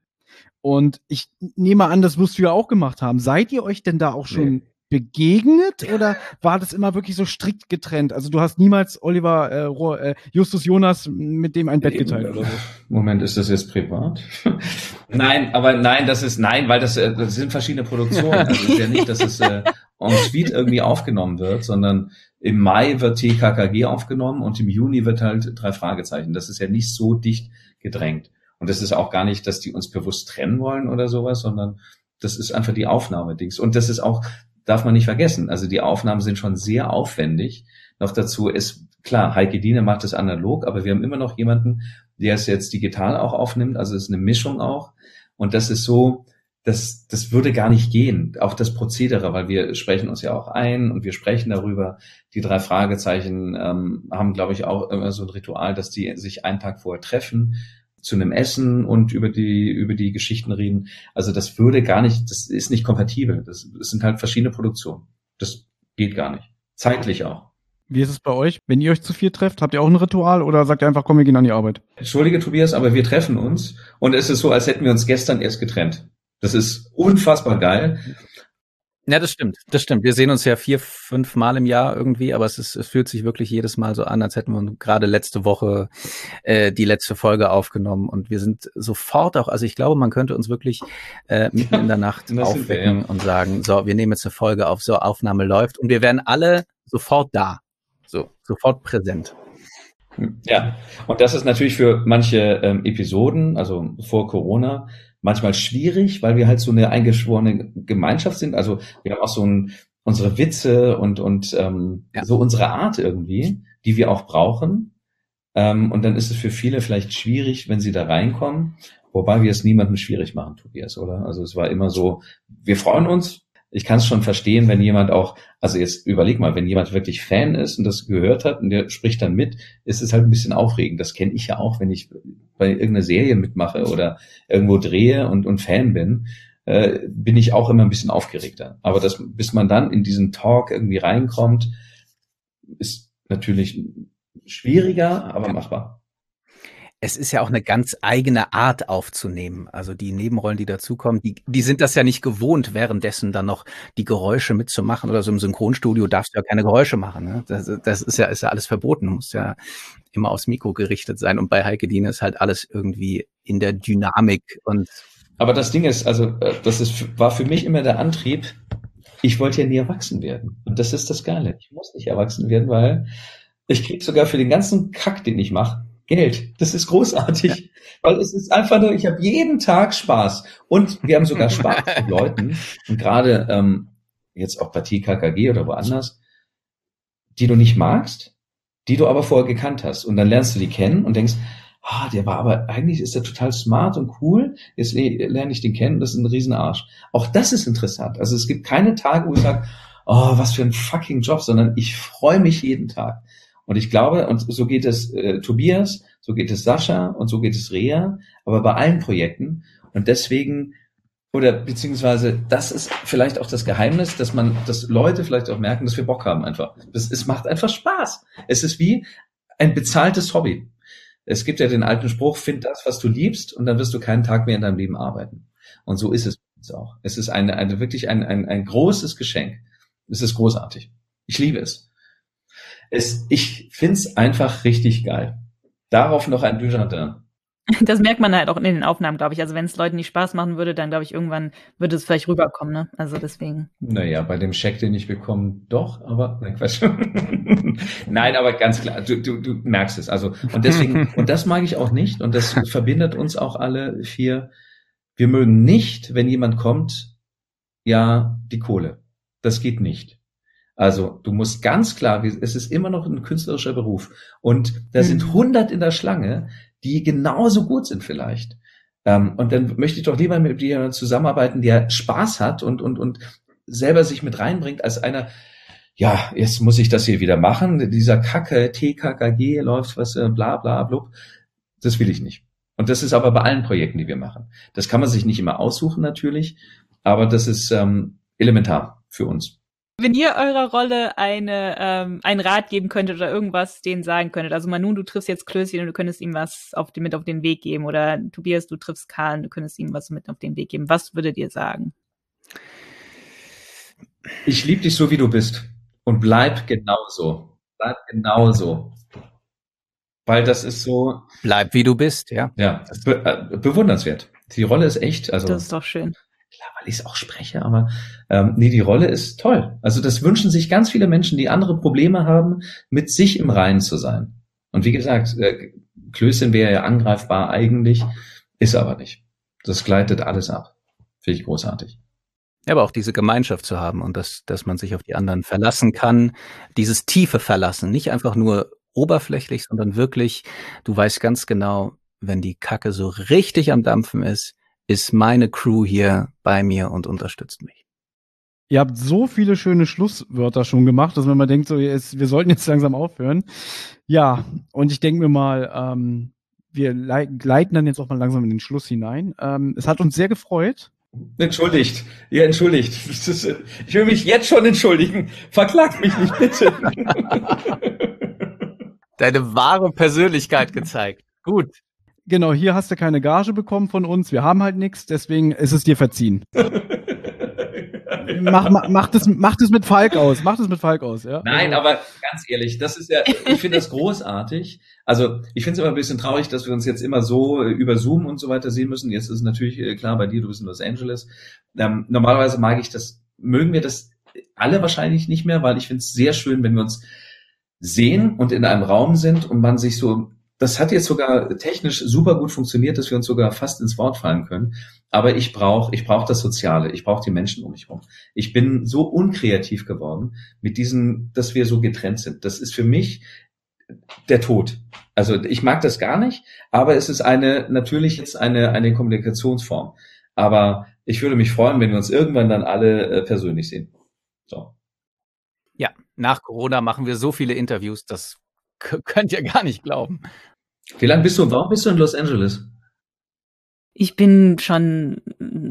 Und ich nehme an, das wirst du ja auch gemacht haben. Seid ihr euch denn da auch schon nee. begegnet oder war das immer wirklich so strikt getrennt? Also du hast niemals Oliver äh, äh Justus Jonas mit dem ein Bett geteilt oder so? Moment, ist das jetzt privat? nein, aber nein, das ist nein, weil das, äh, das sind verschiedene Produktionen. Also es ist ja nicht, dass es äh, en suite irgendwie aufgenommen wird, sondern im Mai wird TKKG aufgenommen und im Juni wird halt drei Fragezeichen. Das ist ja nicht so dicht gedrängt. Und das ist auch gar nicht, dass die uns bewusst trennen wollen oder sowas, sondern das ist einfach die Aufnahmedings. Und das ist auch, darf man nicht vergessen. Also die Aufnahmen sind schon sehr aufwendig. Noch dazu ist, klar, Heike Diene macht es analog, aber wir haben immer noch jemanden, der es jetzt digital auch aufnimmt. Also es ist eine Mischung auch. Und das ist so, das, das würde gar nicht gehen, auch das Prozedere, weil wir sprechen uns ja auch ein und wir sprechen darüber. Die drei Fragezeichen ähm, haben, glaube ich, auch immer so ein Ritual, dass die sich einen Tag vorher treffen zu einem Essen und über die über die Geschichten reden. Also das würde gar nicht, das ist nicht kompatibel. Das, das sind halt verschiedene Produktionen. Das geht gar nicht. Zeitlich auch. Wie ist es bei euch? Wenn ihr euch zu viel trefft, habt ihr auch ein Ritual oder sagt ihr einfach, komm, wir gehen an die Arbeit? Entschuldige, Tobias, aber wir treffen uns und es ist so, als hätten wir uns gestern erst getrennt. Das ist unfassbar geil. Ja, das stimmt. Das stimmt. Wir sehen uns ja vier, fünf Mal im Jahr irgendwie, aber es ist, es fühlt sich wirklich jedes Mal so an, als hätten wir gerade letzte Woche äh, die letzte Folge aufgenommen und wir sind sofort auch, also ich glaube, man könnte uns wirklich äh, mitten in der Nacht aufwecken wir, ja. und sagen, so, wir nehmen jetzt eine Folge auf, so Aufnahme läuft und wir werden alle sofort da. So, sofort präsent. Ja, und das ist natürlich für manche ähm, Episoden, also vor Corona, manchmal schwierig, weil wir halt so eine eingeschworene Gemeinschaft sind. Also wir haben auch so ein, unsere Witze und, und ähm, ja. so unsere Art irgendwie, die wir auch brauchen. Ähm, und dann ist es für viele vielleicht schwierig, wenn sie da reinkommen. Wobei wir es niemandem schwierig machen, Tobias, oder? Also es war immer so, wir freuen uns, ich kann es schon verstehen, wenn jemand auch, also jetzt überleg mal, wenn jemand wirklich Fan ist und das gehört hat und der spricht dann mit, ist es halt ein bisschen aufregend. Das kenne ich ja auch, wenn ich bei irgendeiner Serie mitmache oder irgendwo drehe und, und Fan bin, äh, bin ich auch immer ein bisschen aufgeregter. Aber das, bis man dann in diesen Talk irgendwie reinkommt, ist natürlich schwieriger, aber machbar es ist ja auch eine ganz eigene Art aufzunehmen. Also die Nebenrollen, die dazukommen, die, die sind das ja nicht gewohnt, währenddessen dann noch die Geräusche mitzumachen. Oder so im Synchronstudio darfst du ja keine Geräusche machen. Ne? Das, das ist ja, ist ja alles verboten. Du musst ja immer aufs Mikro gerichtet sein. Und bei Heike Diene ist halt alles irgendwie in der Dynamik und aber das Ding ist, also äh, das ist, war für mich immer der Antrieb, ich wollte ja nie erwachsen werden. Und das ist das Geile. Ich muss nicht erwachsen werden, weil ich krieg sogar für den ganzen Kack, den ich mache, Geld. Das ist großartig, ja. weil es ist einfach nur, ich habe jeden Tag Spaß und wir haben sogar Spaß mit Leuten und gerade ähm, jetzt auch bei TKKG oder woanders, die du nicht magst, die du aber vorher gekannt hast und dann lernst du die kennen und denkst, ah, der war aber eigentlich ist er total smart und cool. Jetzt lerne ich den kennen, das ist ein Riesenarsch. Auch das ist interessant. Also es gibt keine Tage, wo ich sage, oh, was für ein fucking Job, sondern ich freue mich jeden Tag. Und ich glaube, und so geht es äh, Tobias, so geht es Sascha und so geht es Rea, aber bei allen Projekten. Und deswegen, oder beziehungsweise, das ist vielleicht auch das Geheimnis, dass man, dass Leute vielleicht auch merken, dass wir Bock haben einfach. Das, es macht einfach Spaß. Es ist wie ein bezahltes Hobby. Es gibt ja den alten Spruch, find das, was du liebst, und dann wirst du keinen Tag mehr in deinem Leben arbeiten. Und so ist es auch. Es ist eine, eine wirklich ein, ein, ein großes Geschenk. Es ist großartig. Ich liebe es. Es, ich find's einfach richtig geil. Darauf noch ein Dujardin. Das merkt man halt auch in den Aufnahmen, glaube ich. Also wenn es Leuten nicht Spaß machen würde, dann glaube ich, irgendwann würde es vielleicht rüberkommen, ne? Also deswegen. Naja, bei dem Scheck, den ich bekomme, doch, aber nein, Quatsch. nein, aber ganz klar, du, du, du merkst es. Also, und deswegen, und das mag ich auch nicht, und das verbindet uns auch alle vier. Wir mögen nicht, wenn jemand kommt, ja, die Kohle. Das geht nicht. Also du musst ganz klar, es ist immer noch ein künstlerischer Beruf und da sind 100 mhm. in der Schlange, die genauso gut sind vielleicht. Ähm, und dann möchte ich doch lieber mit jemandem zusammenarbeiten, der Spaß hat und und und selber sich mit reinbringt, als einer, ja, jetzt muss ich das hier wieder machen, dieser Kacke TKKG läuft was, äh, bla bla blub. Das will ich nicht. Und das ist aber bei allen Projekten, die wir machen. Das kann man sich nicht immer aussuchen natürlich, aber das ist ähm, elementar für uns. Wenn ihr eurer Rolle eine, ähm, einen Rat geben könntet oder irgendwas denen sagen könntet, also Manu, du triffst jetzt Klößchen und du könntest ihm was auf die, mit auf den Weg geben oder Tobias, du triffst Karl und du könntest ihm was mit auf den Weg geben. Was würdet ihr sagen? Ich liebe dich so, wie du bist und bleib genauso. Bleib genauso. Weil das ist so. Bleib wie du bist, ja. Ja, be äh, bewundernswert. Die Rolle ist echt, also. Das ist doch schön klar, weil ich es auch spreche, aber ähm, nee, die Rolle ist toll. Also das wünschen sich ganz viele Menschen, die andere Probleme haben, mit sich im Reinen zu sein. Und wie gesagt, äh, Klößchen wäre ja angreifbar eigentlich, ist aber nicht. Das gleitet alles ab. Finde ich großartig. Ja, aber auch diese Gemeinschaft zu haben und dass, dass man sich auf die anderen verlassen kann, dieses tiefe Verlassen, nicht einfach nur oberflächlich, sondern wirklich, du weißt ganz genau, wenn die Kacke so richtig am Dampfen ist, ist meine Crew hier bei mir und unterstützt mich. Ihr habt so viele schöne Schlusswörter schon gemacht, dass man mal denkt, so jetzt, wir sollten jetzt langsam aufhören. Ja, und ich denke mir mal, ähm, wir gleiten dann jetzt auch mal langsam in den Schluss hinein. Ähm, es hat uns sehr gefreut. Entschuldigt, ihr entschuldigt. Ist, ich will mich jetzt schon entschuldigen. Verklagt mich nicht bitte. Deine wahre Persönlichkeit gezeigt. Gut. Genau, hier hast du keine Gage bekommen von uns. Wir haben halt nichts, deswegen ist es dir verziehen. mach, mach, mach, das, mach das mit Falk aus. Mach das mit Falk aus, ja. Nein, also. aber ganz ehrlich, das ist ja, ich finde das großartig. Also ich finde es immer ein bisschen traurig, dass wir uns jetzt immer so über Zoom und so weiter sehen müssen. Jetzt ist es natürlich äh, klar bei dir, du bist in Los Angeles. Ähm, normalerweise mag ich das, mögen wir das alle wahrscheinlich nicht mehr, weil ich finde es sehr schön, wenn wir uns sehen und in einem Raum sind und man sich so das hat jetzt sogar technisch super gut funktioniert, dass wir uns sogar fast ins Wort fallen können. Aber ich brauche ich brauch das Soziale, ich brauche die Menschen um mich herum. Ich bin so unkreativ geworden mit diesen, dass wir so getrennt sind. Das ist für mich der Tod. Also ich mag das gar nicht, aber es ist eine natürlich jetzt eine eine Kommunikationsform. Aber ich würde mich freuen, wenn wir uns irgendwann dann alle äh, persönlich sehen. So. Ja, nach Corona machen wir so viele Interviews, das könnt ihr gar nicht glauben. Wie lange bist du, warum bist du in Los Angeles? Ich bin schon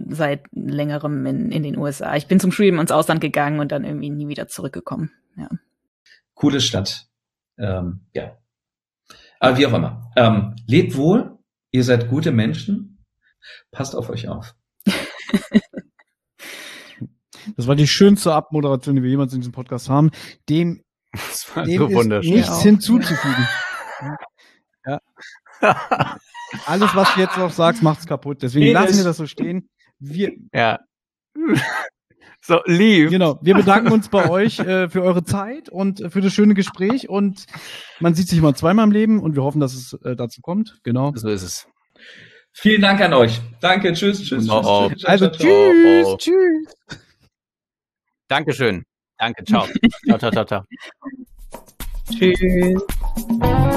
seit längerem in, in den USA. Ich bin zum Studium ins Ausland gegangen und dann irgendwie nie wieder zurückgekommen. Ja. Coole Stadt. Ähm, ja. Aber wie auch immer. Ähm, lebt wohl. Ihr seid gute Menschen. Passt auf euch auf. das war die schönste Abmoderation, die wir jemals in diesem Podcast haben. Dem, dem so ist nichts hinzuzufügen. Ja. Alles, was du jetzt noch sagst, macht's kaputt. Deswegen lassen wir das so stehen. Wir, ja. So, lieb. Genau. Wir bedanken uns bei euch äh, für eure Zeit und äh, für das schöne Gespräch. Und man sieht sich mal zweimal im Leben und wir hoffen, dass es äh, dazu kommt. Genau. So ist es. Vielen Dank an euch. Danke. Tschüss. Tschüss. Oh, oh. tschüss. Also tschüss. Oh. Tschüss. Dankeschön. Danke. Ciao. ciao, ciao, ciao, ciao. Tschüss.